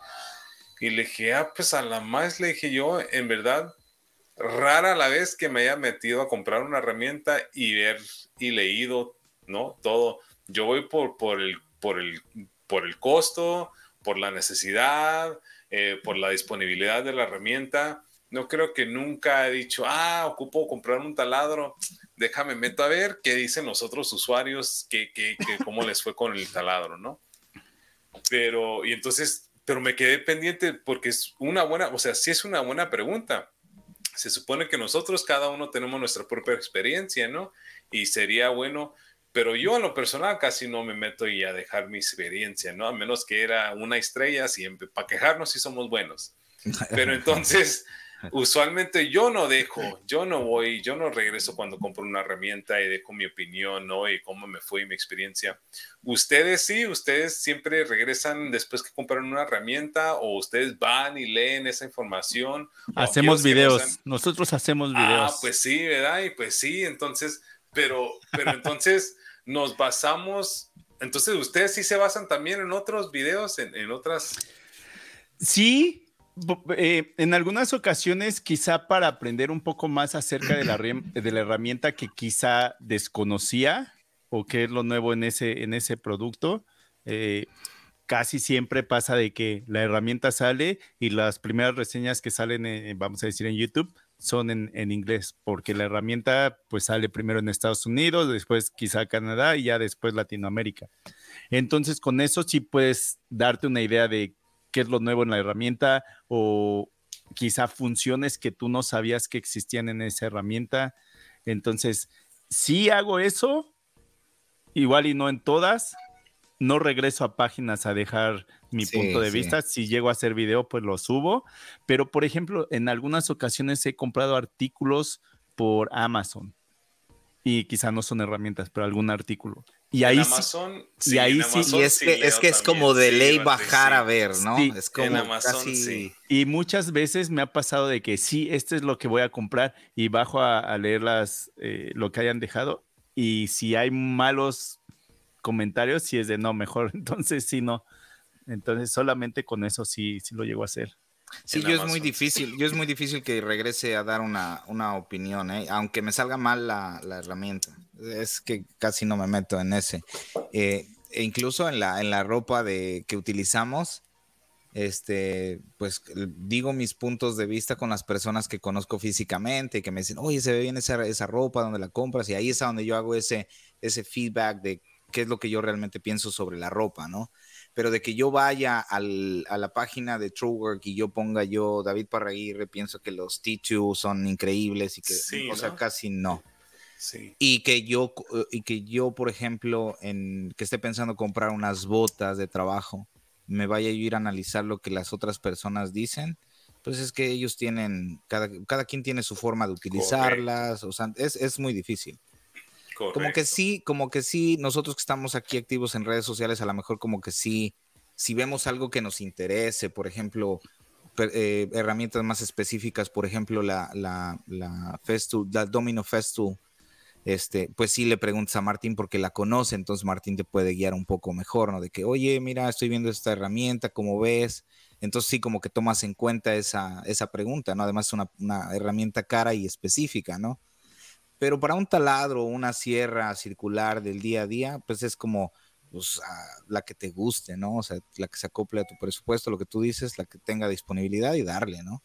Y le dije, ah, pues a la más le dije yo, en verdad, rara la vez que me haya metido a comprar una herramienta y ver y leído, ¿no? Todo. Yo voy por, por, el, por, el, por el costo, por la necesidad, eh, por la disponibilidad de la herramienta no creo que nunca he dicho, ah, ocupo comprar un taladro, déjame meto a ver qué dicen los otros usuarios, que, cómo les fue con el taladro, ¿no? Pero, y entonces, pero me quedé pendiente porque es una buena, o sea, sí es una buena pregunta. Se supone que nosotros cada uno tenemos nuestra propia experiencia, ¿no? Y sería bueno, pero yo en lo personal casi no me meto y a dejar mi experiencia, ¿no? A menos que era una estrella, siempre, para quejarnos si somos buenos. Pero entonces, usualmente yo no dejo, yo no voy, yo no regreso cuando compro una herramienta y dejo mi opinión, ¿no? Y cómo me fue mi experiencia. Ustedes sí, ustedes siempre regresan después que compran una herramienta o ustedes van y leen esa información. Hacemos videos, nosotros hacemos ah, videos. Ah, pues sí, ¿verdad? Y pues sí, entonces, pero, pero entonces nos basamos, entonces ustedes sí se basan también en otros videos, en, en otras... Sí, eh, en algunas ocasiones, quizá para aprender un poco más acerca de la, de la herramienta que quizá desconocía o qué es lo nuevo en ese, en ese producto, eh, casi siempre pasa de que la herramienta sale y las primeras reseñas que salen, vamos a decir, en YouTube son en, en, inglés, porque la herramienta pues sale primero en Estados Unidos, después quizá Canadá y ya después Latinoamérica. Entonces con eso sí puedes darte una idea de qué es lo nuevo en la herramienta o quizá funciones que tú no sabías que existían en esa herramienta. Entonces, sí hago eso, igual y no en todas. no regreso a páginas a dejar mi punto de vista. Si llego a hacer video, pues lo subo. Pero, por ejemplo, en algunas ocasiones he comprado artículos por Amazon. Y quizá no son herramientas, pero algún artículo. Y ahí Amazon, sí, y ahí sí, y es que, es, que es como de ley bajar a ver, ¿no? es como en Amazon, sí. Y muchas veces me ha pasado de que sí, este es lo que voy a comprar y bajo a, leer las, eh, lo que hayan dejado. Y si hay malos comentarios, sí es de no, mejor. Entonces sí, no. Entonces solamente con eso sí, sí lo llego a hacer. Sí, yo es muy difícil, yo es muy difícil que regrese a dar una, una opinión, ¿eh? aunque me salga mal la, la, herramienta. Es que casi no me meto en ese. Eh, e incluso en la, en la ropa de, que utilizamos, este, pues digo mis puntos de vista con las personas que conozco físicamente, que me dicen, oye, se ve bien esa, esa ropa, donde la compras? Y ahí es donde yo hago ese, ese feedback de qué es lo que yo realmente pienso sobre la ropa, ¿no? Pero de que yo vaya al, a la página de Truework y yo ponga yo David Parraguirre, pienso que los T2 son increíbles y que, o sea, casi no. Sí. Y que yo, y que yo, por ejemplo, en que esté pensando comprar unas botas de trabajo, me vaya a ir a analizar lo que las otras personas dicen, pues es que ellos tienen, cada, cada quien tiene su forma de utilizarlas, o sea, es, es muy difícil. Como que sí, como que sí, nosotros que estamos aquí activos en redes sociales, a lo mejor como que sí, si vemos algo que nos interese, por ejemplo, eh, herramientas más específicas, por ejemplo, la, la, la, Festool, la Domino Festool, este, pues sí le preguntas a Martín porque la conoce, entonces Martín te puede guiar un poco mejor, ¿no? De que, oye, mira, estoy viendo esta herramienta, ¿cómo ves? Entonces sí, como que tomas en cuenta esa, esa pregunta, ¿no? Además es una, una herramienta cara y específica, ¿no? Pero para un taladro o una sierra circular del día a día, pues es como pues, la que te guste, ¿no? O sea, la que se acople a tu presupuesto, lo que tú dices, la que tenga disponibilidad y darle, ¿no?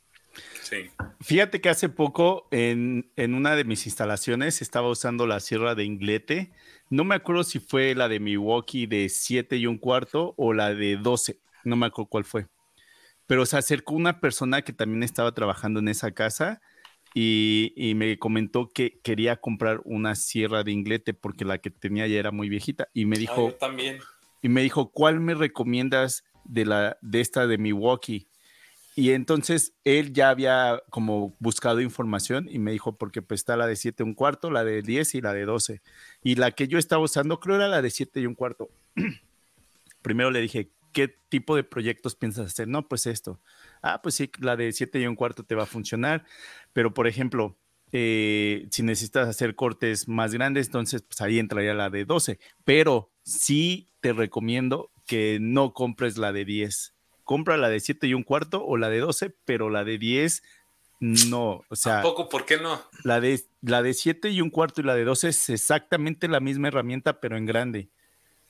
Sí. Fíjate que hace poco en, en, una de mis instalaciones estaba usando la sierra de Inglete. No me acuerdo si fue la de Milwaukee de 7 y un cuarto o la de 12. No me acuerdo cuál fue. Pero se acercó una persona que también estaba trabajando en esa casa y, me comentó que quería comprar una sierra de inglete porque la que tenía ya era muy viejita y me ah, dijo también. y me dijo cuál me recomiendas de la de esta de Milwaukee y entonces él ya había como buscado información y me dijo porque pues está la de 7 y un cuarto la de 10 y la de 12 y la que yo estaba usando creo era la de 7 y un cuarto. Primero le dije qué tipo de proyectos piensas hacer no pues esto ah, pues sí, la de 7 y un cuarto te va a funcionar, pero por ejemplo, eh, si necesitas hacer cortes más grandes, entonces pues ahí entraría la de 12, pero sí te recomiendo que no compres la de 10. Compra la de 7 y un cuarto o la de 12, pero la de 10 no, o sea, poco, ¿por qué no? La de la de 7 y un cuarto y la de 12 es exactamente la misma herramienta, pero en grande.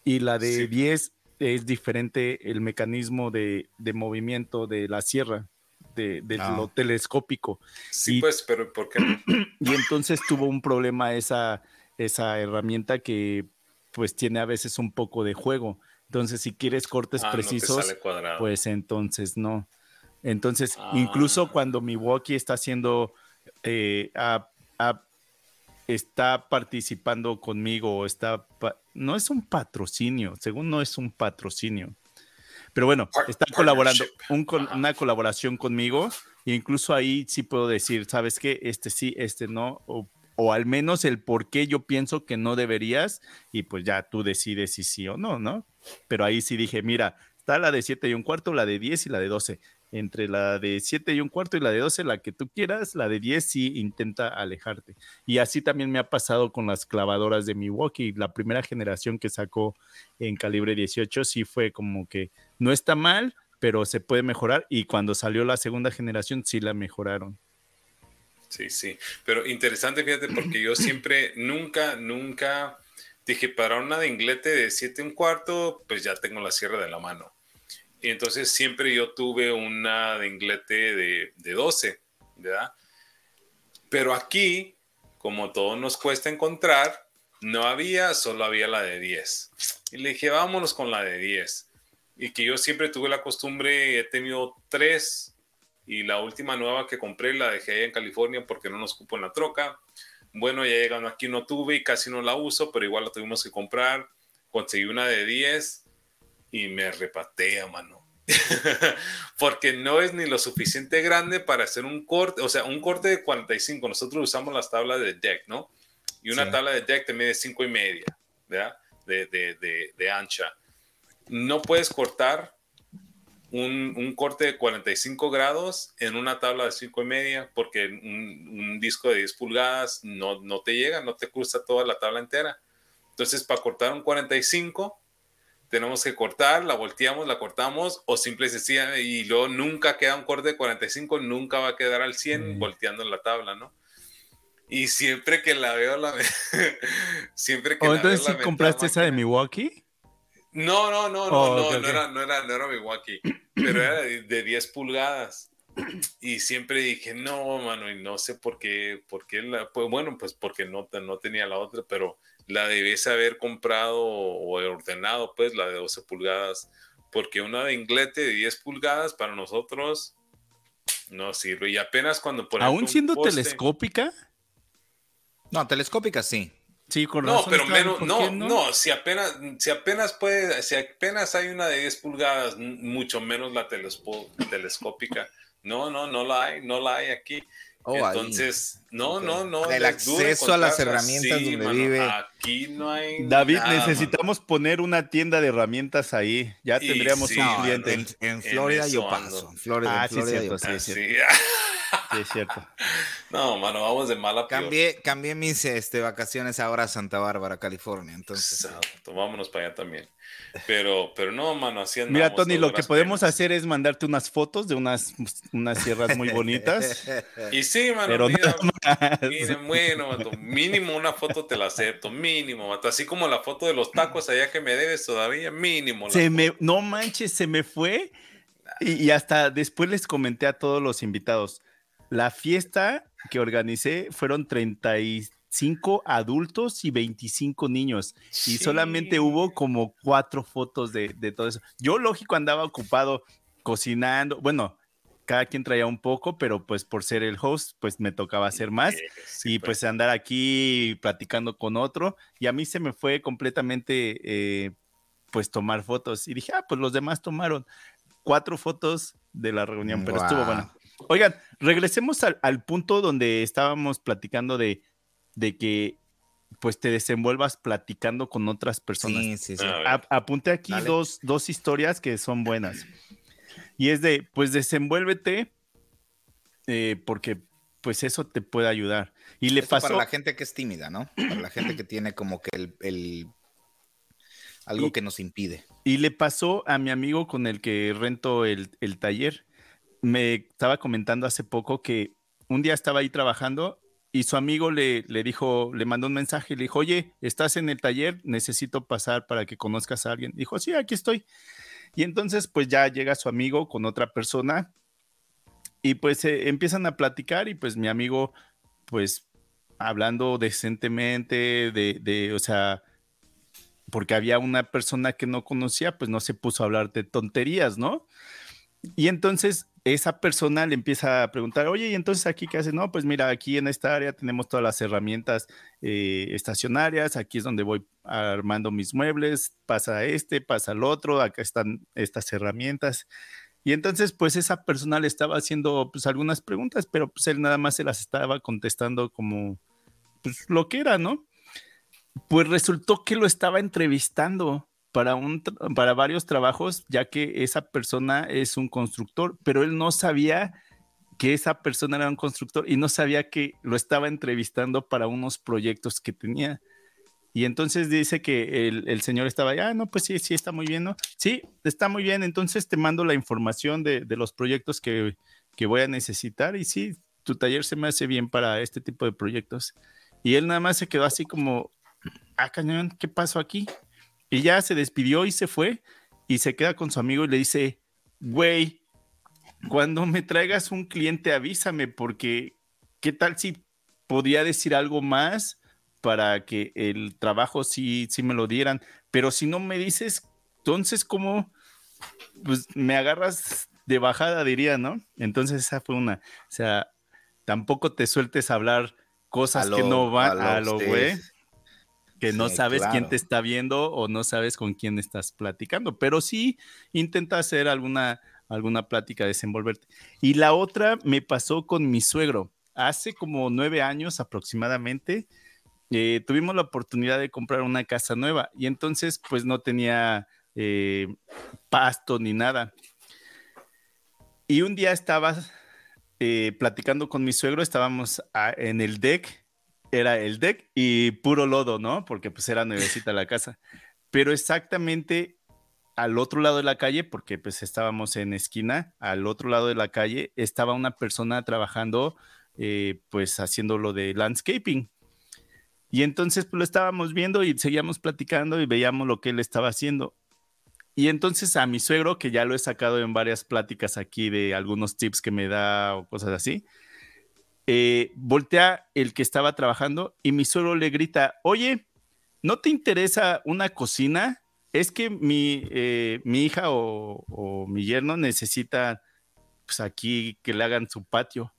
Y la de 10 es diferente el mecanismo de, movimiento de la sierra, de, ah. lo telescópico. Sí, pues, pero ¿por qué? Y entonces tuvo un problema esa, esa herramienta que pues tiene a veces un poco de juego. Entonces, si quieres cortes ah, precisos, pues entonces no. Entonces, incluso ah. cuando Milwaukee está haciendo, eh, está participando conmigo, está, no es un patrocinio, según no es un patrocinio, pero bueno, está colaborando, una colaboración conmigo, e incluso ahí sí puedo decir, ¿sabes qué? Este sí, este no, o, o, al menos el por qué yo pienso que no deberías, y pues ya tú decides si sí o no, ¿no? Pero ahí sí dije, mira, está la de 7 y un cuarto, la de 10 y la de 12 entre la de 7 y un cuarto y la de 12, la que tú quieras, la de 10 sí intenta alejarte. Y así también me ha pasado con las clavadoras de Milwaukee. La primera generación que sacó en calibre 18 sí fue como que no está mal, pero se puede mejorar. Y cuando salió la segunda generación sí la mejoraron. Sí, sí. Pero interesante, fíjate, porque yo siempre, nunca, nunca dije, para una de inglete de 7 y un cuarto, pues ya tengo la sierra de la mano y entonces siempre yo tuve una de inglete de, de 12, ¿verdad? Pero aquí, como todo nos cuesta encontrar, no había, solo había la de 10. Y le dije, vámonos con la de 10. Y que yo siempre tuve la costumbre, he tenido tres, y la última nueva que compré la dejé allá en California porque no nos cupo en la troca. Bueno, ya llegando aquí no tuve y casi no la uso, pero igual la tuvimos que comprar. Conseguí una de 10 y me repatea, mano. Porque no es ni lo suficiente grande para hacer un corte, o sea, un corte de 45. Nosotros usamos las tablas de deck, ¿no? Y una tabla de deck te mide 5 y media, ¿verdad? De, de, de, de, ancha. No puedes cortar un, un, corte de 45 grados en una tabla de 5 y media porque un, un, disco de 10 pulgadas no, no te llega, no te cruza toda la tabla entera. Entonces, para cortar un 45, tenemos que cortar, la volteamos, la cortamos, o simple y sencilla, y luego nunca queda un corte de 45, nunca va a quedar al 100 mm. volteando en la tabla, ¿no? Y siempre que la veo, la siempre que ¿O entonces si compraste esa de Milwaukee? No, no, no, no, oh, no, no, era, no, era, no era Milwaukee, pero era de, 10 pulgadas. Y siempre dije, no, mano, y no sé por qué, por qué la, pues bueno, pues porque no, no tenía la otra, pero la debes haber comprado o ordenado, pues la de 12 pulgadas, porque una de inglete de 10 pulgadas para nosotros no sirve. Y apenas cuando ponemos. ¿Aún siendo telescópica? No, telescópica sí. Sí, con No, pero menos, no, no, si apenas, si apenas puede, si apenas hay una de 10 pulgadas, mucho menos la telescópica. No, no, no la hay, no la hay aquí. Oh, Entonces, no, no, no. El acceso a las herramientas donde vive. Aquí no hay. David, necesitamos poner una tienda de herramientas ahí. Ya tendríamos un cliente. En, Florida yo paso. Florida, ah, sí, cierto, sí, sí. Sí, es cierto. No, mano, vamos de mala cambié, cambié mis este, vacaciones ahora a Santa Bárbara, California. Entonces. Exacto, vámonos para allá también. Pero, pero no, mano, así Mira, Tony, lo que podemos hacer es mandarte unas fotos de unas, unas sierras muy bonitas. y sí, mano, pero mira, bueno, mínimo una foto te la acepto, mínimo, Así como la foto de los tacos allá que me debes todavía, mínimo. Se me, no manches, se me fue. Y, y hasta después les comenté a todos los invitados la fiesta que organicé fueron 35 adultos y 25 niños. Y solamente hubo como cuatro fotos de, todo eso. Yo, lógico, andaba ocupado cocinando. Bueno, cada quien traía un poco, pero pues por ser el host, pues me tocaba hacer más. y pues. pues. andar aquí platicando con otro. Y a mí se me fue completamente, eh, pues tomar fotos. Y dije, ah, pues los demás tomaron cuatro fotos de la reunión, pero estuvo bueno. Oigan, regresemos al, punto donde estábamos platicando de, que pues te desenvuelvas platicando con otras personas. Sí, sí, sí. apunté aquí dos, dos, historias que son buenas. Y es de, pues desenvuélvete eh, porque pues eso te puede ayudar. Y le pasó... Para la gente que es tímida, ¿no? Para la gente que tiene como que el... algo que nos impide. Y le pasó a mi amigo con el que rento el, el taller me estaba comentando hace poco que un día estaba ahí trabajando y su amigo le, le dijo, le mandó un mensaje, le dijo, oye, estás en el taller, necesito pasar para que conozcas a alguien. Dijo, sí, aquí estoy. Y entonces pues ya llega su amigo con otra persona y pues eh, empiezan a platicar y pues mi amigo pues hablando decentemente de, de, o sea, porque había una persona que no conocía, pues no se puso a hablar de tonterías, ¿no? Y entonces esa persona le empieza a preguntar, oye, ¿y entonces aquí qué haces? No, pues mira, aquí en esta área tenemos todas las herramientas eh, estacionarias, aquí es donde voy armando mis muebles, pasa este, pasa el otro, acá están estas herramientas. Y entonces, pues esa persona le estaba haciendo pues algunas preguntas, pero pues él nada más se las estaba contestando como pues lo que era, ¿no? Pues resultó que lo estaba entrevistando para, un, para varios trabajos, ya que esa persona es un constructor, pero él no sabía que esa persona era un constructor y no sabía que lo estaba entrevistando para unos proyectos que tenía. Y entonces dice que el, señor estaba, ah, no, pues sí, sí, está muy bien, ¿no? Sí, está muy bien, entonces te mando la información de, de los proyectos que, que voy a necesitar y sí, tu taller se me hace bien para este tipo de proyectos. Y él nada más se quedó así como, ah, cañón, ¿qué pasó aquí? Y ya se despidió y se fue y se queda con su amigo y le dice, güey, cuando me traigas un cliente avísame porque qué tal si podía decir algo más para que el trabajo sí, sí me lo dieran, pero si no me dices, entonces cómo, pues me agarras de bajada, diría, ¿no? Entonces esa fue una, o sea, tampoco te sueltes a hablar cosas que no van a lo güey que no Sí, sabes quién te está viendo o no sabes con quién estás platicando, pero sí intenta hacer alguna, alguna plática, desenvolverte. Y la otra me pasó con mi suegro. Hace como nueve años aproximadamente, eh, tuvimos la oportunidad de comprar una casa nueva y entonces pues no tenía eh, pasto ni nada. Y un día estaba eh, platicando con mi suegro, estábamos ah, en el deck, era el deck y puro lodo, ¿no? Porque pues era nuevecita la casa. Pero exactamente al otro lado de la calle, porque pues estábamos en esquina, al otro lado de la calle estaba una persona trabajando, eh, pues haciendo lo de landscaping. Y entonces pues lo estábamos viendo y seguíamos platicando y veíamos lo que él estaba haciendo. Y entonces a mi suegro, que ya lo he sacado en varias pláticas aquí de algunos tips que me da o cosas así, eh, voltea el que estaba trabajando y mi suegro le grita, oye, ¿no te interesa una cocina? Es que mi, eh, mi hija o, mi yerno necesita pues aquí que le hagan su patio.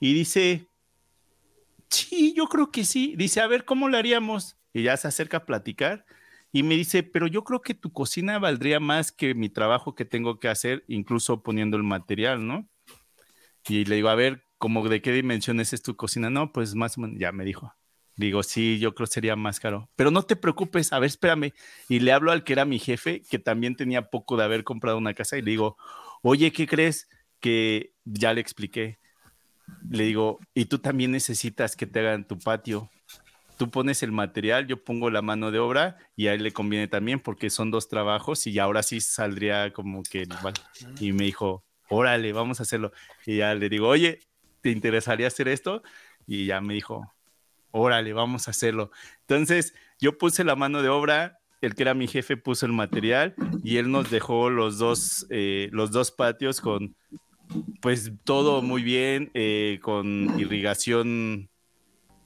Y dice, sí, yo creo que sí. Dice, a ver, ¿cómo lo haríamos? Y ya se acerca a platicar y me dice, pero yo creo que tu cocina valdría más que mi trabajo que tengo que hacer, incluso poniendo el material, ¿no? Y le digo, a ver, ¿cómo de qué dimensiones es tu cocina? No, pues más o menos, ya me dijo. Digo, sí, yo creo que sería más caro. Pero no te preocupes, a ver, espérame. Y le hablo al que era mi jefe, que también tenía poco de haber comprado una casa, y le digo, oye, ¿qué crees? Que ya le expliqué. Le digo, y tú también necesitas que te hagan tu patio. Tú pones el material, yo pongo la mano de obra y a él le conviene también porque son dos trabajos y ahora sí saldría como que igual. Y me dijo, órale, vamos a hacerlo. Y ya le digo, oye, ¿te interesaría hacer esto? Y ya me dijo, órale, vamos a hacerlo. Entonces yo puse la mano de obra, el que era mi jefe puso el material y él nos dejó los dos, eh, los dos patios con, pues todo muy bien, eh, con irrigación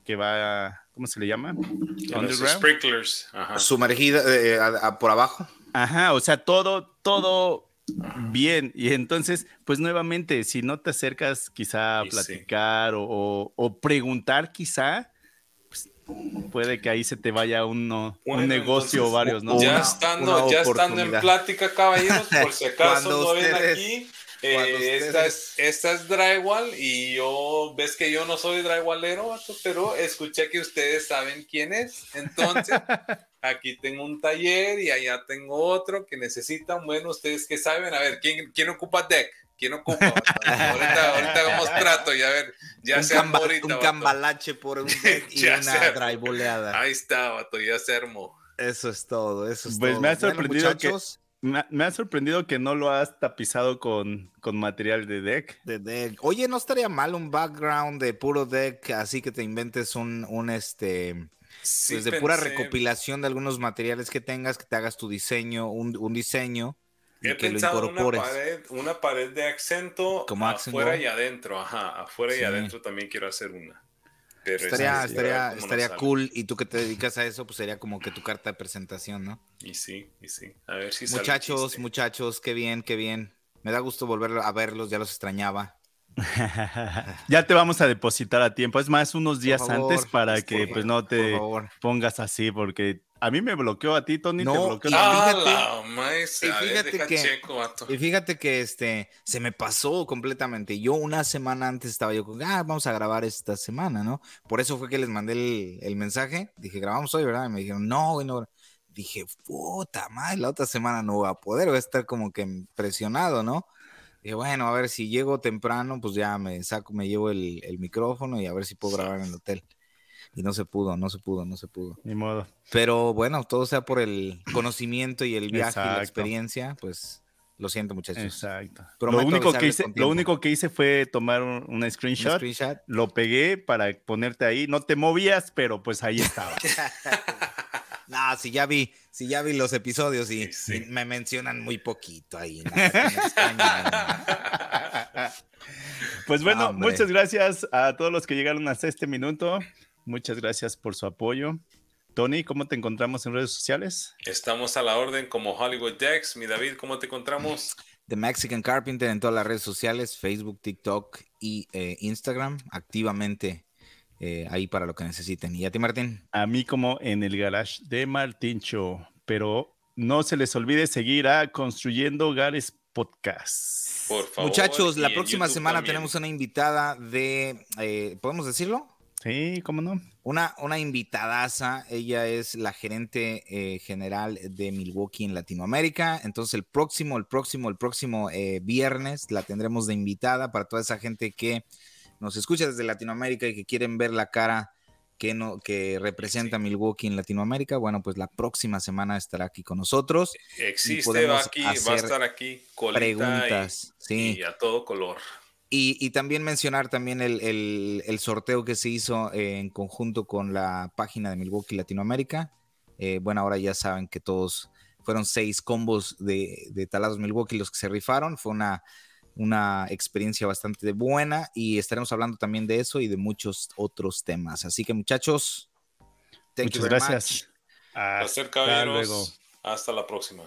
que va, ¿cómo se le llama? Los Underground. sprinklers. Ajá. Sumergida eh, a- a- por abajo. Ajá, o sea, todo, todo bien. Y entonces, pues nuevamente, si no te acercas quizá a Y sí. platicar o, o- o preguntar quizá, pues, puede que ahí se te vaya uno, Bueno, un negocio o entonces, varios, ¿no? Ya Una- estando, una ya estando en plática, caballeros, por si acaso no ven aquí, eh, esta, es, esta es drywall y yo, ves que yo no soy drywallero, pero escuché que ustedes saben quién es. Entonces, aquí tengo un taller y allá tengo otro que necesitan. Bueno, ustedes que saben, a ver, ¿quién, quién ocupa deck? ¿Quién ocupa? ahorita, ahorita hagamos trato y a ver, ya un, se camba- ahorita. un vato. cambalache por un deck y una sé. driveboleada. Ahí está, vato, ya se armó. Eso es todo, eso es Pues todo. me ha Bueno, sorprendido que- muchachos, Me, ha- me ha sorprendido que no lo has tapizado con, con material de deck. de deck. Oye, no estaría mal un background de puro deck, así que te inventes un, un este, Sí, pues de pura recopilación de algunos materiales que tengas, que te hagas tu diseño, un, un diseño y He que lo en una incorpores. pared, una pared de acento Como afuera y adentro, ajá, afuera y adentro también quiero hacer una. Pero Estaría, estaría, estaría sale. cool y tú que te dedicas a eso, pues sería como que tu carta de presentación, ¿no? Y sí, y sí. A ver si sale Muchachos, muchachos, qué bien, qué bien. Me da gusto volver a verlos, ya los extrañaba. ya te vamos a depositar a tiempo. Es más, unos días favor, antes para que favor, pues no te pongas así, porque a mí me bloqueó a ti, Tony, te No, bloqueó también. Ah, fíjate- la maestra, y a ver, fíjate que- checo. Y fíjate que este se me pasó completamente. Yo una semana antes estaba yo con, ah, vamos a grabar esta semana, ¿no? Por eso fue que les mandé el, el mensaje. Dije, grabamos hoy, ¿verdad? Y me dijeron, no, no. Dije, puta madre, la otra semana no voy a poder, voy a estar como que presionado, ¿no? Dije, bueno, a ver si llego temprano, pues ya me saco, me llevo el, el micrófono y a ver si puedo grabar en el hotel. Y no se pudo, no se pudo, no se pudo. Ni modo. Pero bueno, todo sea por el conocimiento y el viaje y la Exacto. experiencia, pues lo siento, muchachos. Exacto. Prometo Lo único, que hice, lo único que hice fue tomar un, un Un screenshot, screenshot. lo pegué para ponerte ahí. No te movías, pero pues ahí estaba. No, si ya vi, si ya vi los episodios y, Sí, sí. y me mencionan muy poquito ahí. Pues bueno, Hombre. muchas gracias a todos los que llegaron hasta este minuto. Muchas gracias por su apoyo. Tony, ¿cómo te encontramos en redes sociales? Estamos a la orden como Hollywood Dex. Mi David, ¿cómo te encontramos? The Mexican Carpenter en todas las redes sociales, Facebook, TikTok y eh, Instagram, activamente eh, ahí para lo que necesiten. ¿Y a ti, Martín? A mí como en el garage de Martincho, pero no se les olvide seguir a Construyendo Hogares Podcast. Por favor. Muchachos, la próxima YouTube semana también. tenemos una invitada de, eh, ¿podemos decirlo? Sí, ¿cómo no? Una, una invitadaza, ella es la gerente eh, general de Milwaukee en Latinoamérica. Entonces el próximo, el próximo, el próximo eh, viernes la tendremos de invitada para toda esa gente que nos escucha desde Latinoamérica y que quieren ver la cara que, no, que representa Milwaukee en Latinoamérica. Bueno, pues la próxima semana estará aquí con nosotros. Existe, va aquí, va a estar aquí, Preguntas, y, sí. y a todo color. Y, y también mencionar también el, el- el sorteo que se hizo en conjunto con la página de Milwaukee Latinoamérica. Eh, bueno, ahora ya saben que todos fueron seis combos de, de taladros Milwaukee los que se rifaron. Fue una, una experiencia bastante buena y estaremos hablando también de eso y de muchos otros temas. Así que muchachos, thank you Muchas very gracias. much. Luego. Hasta la próxima.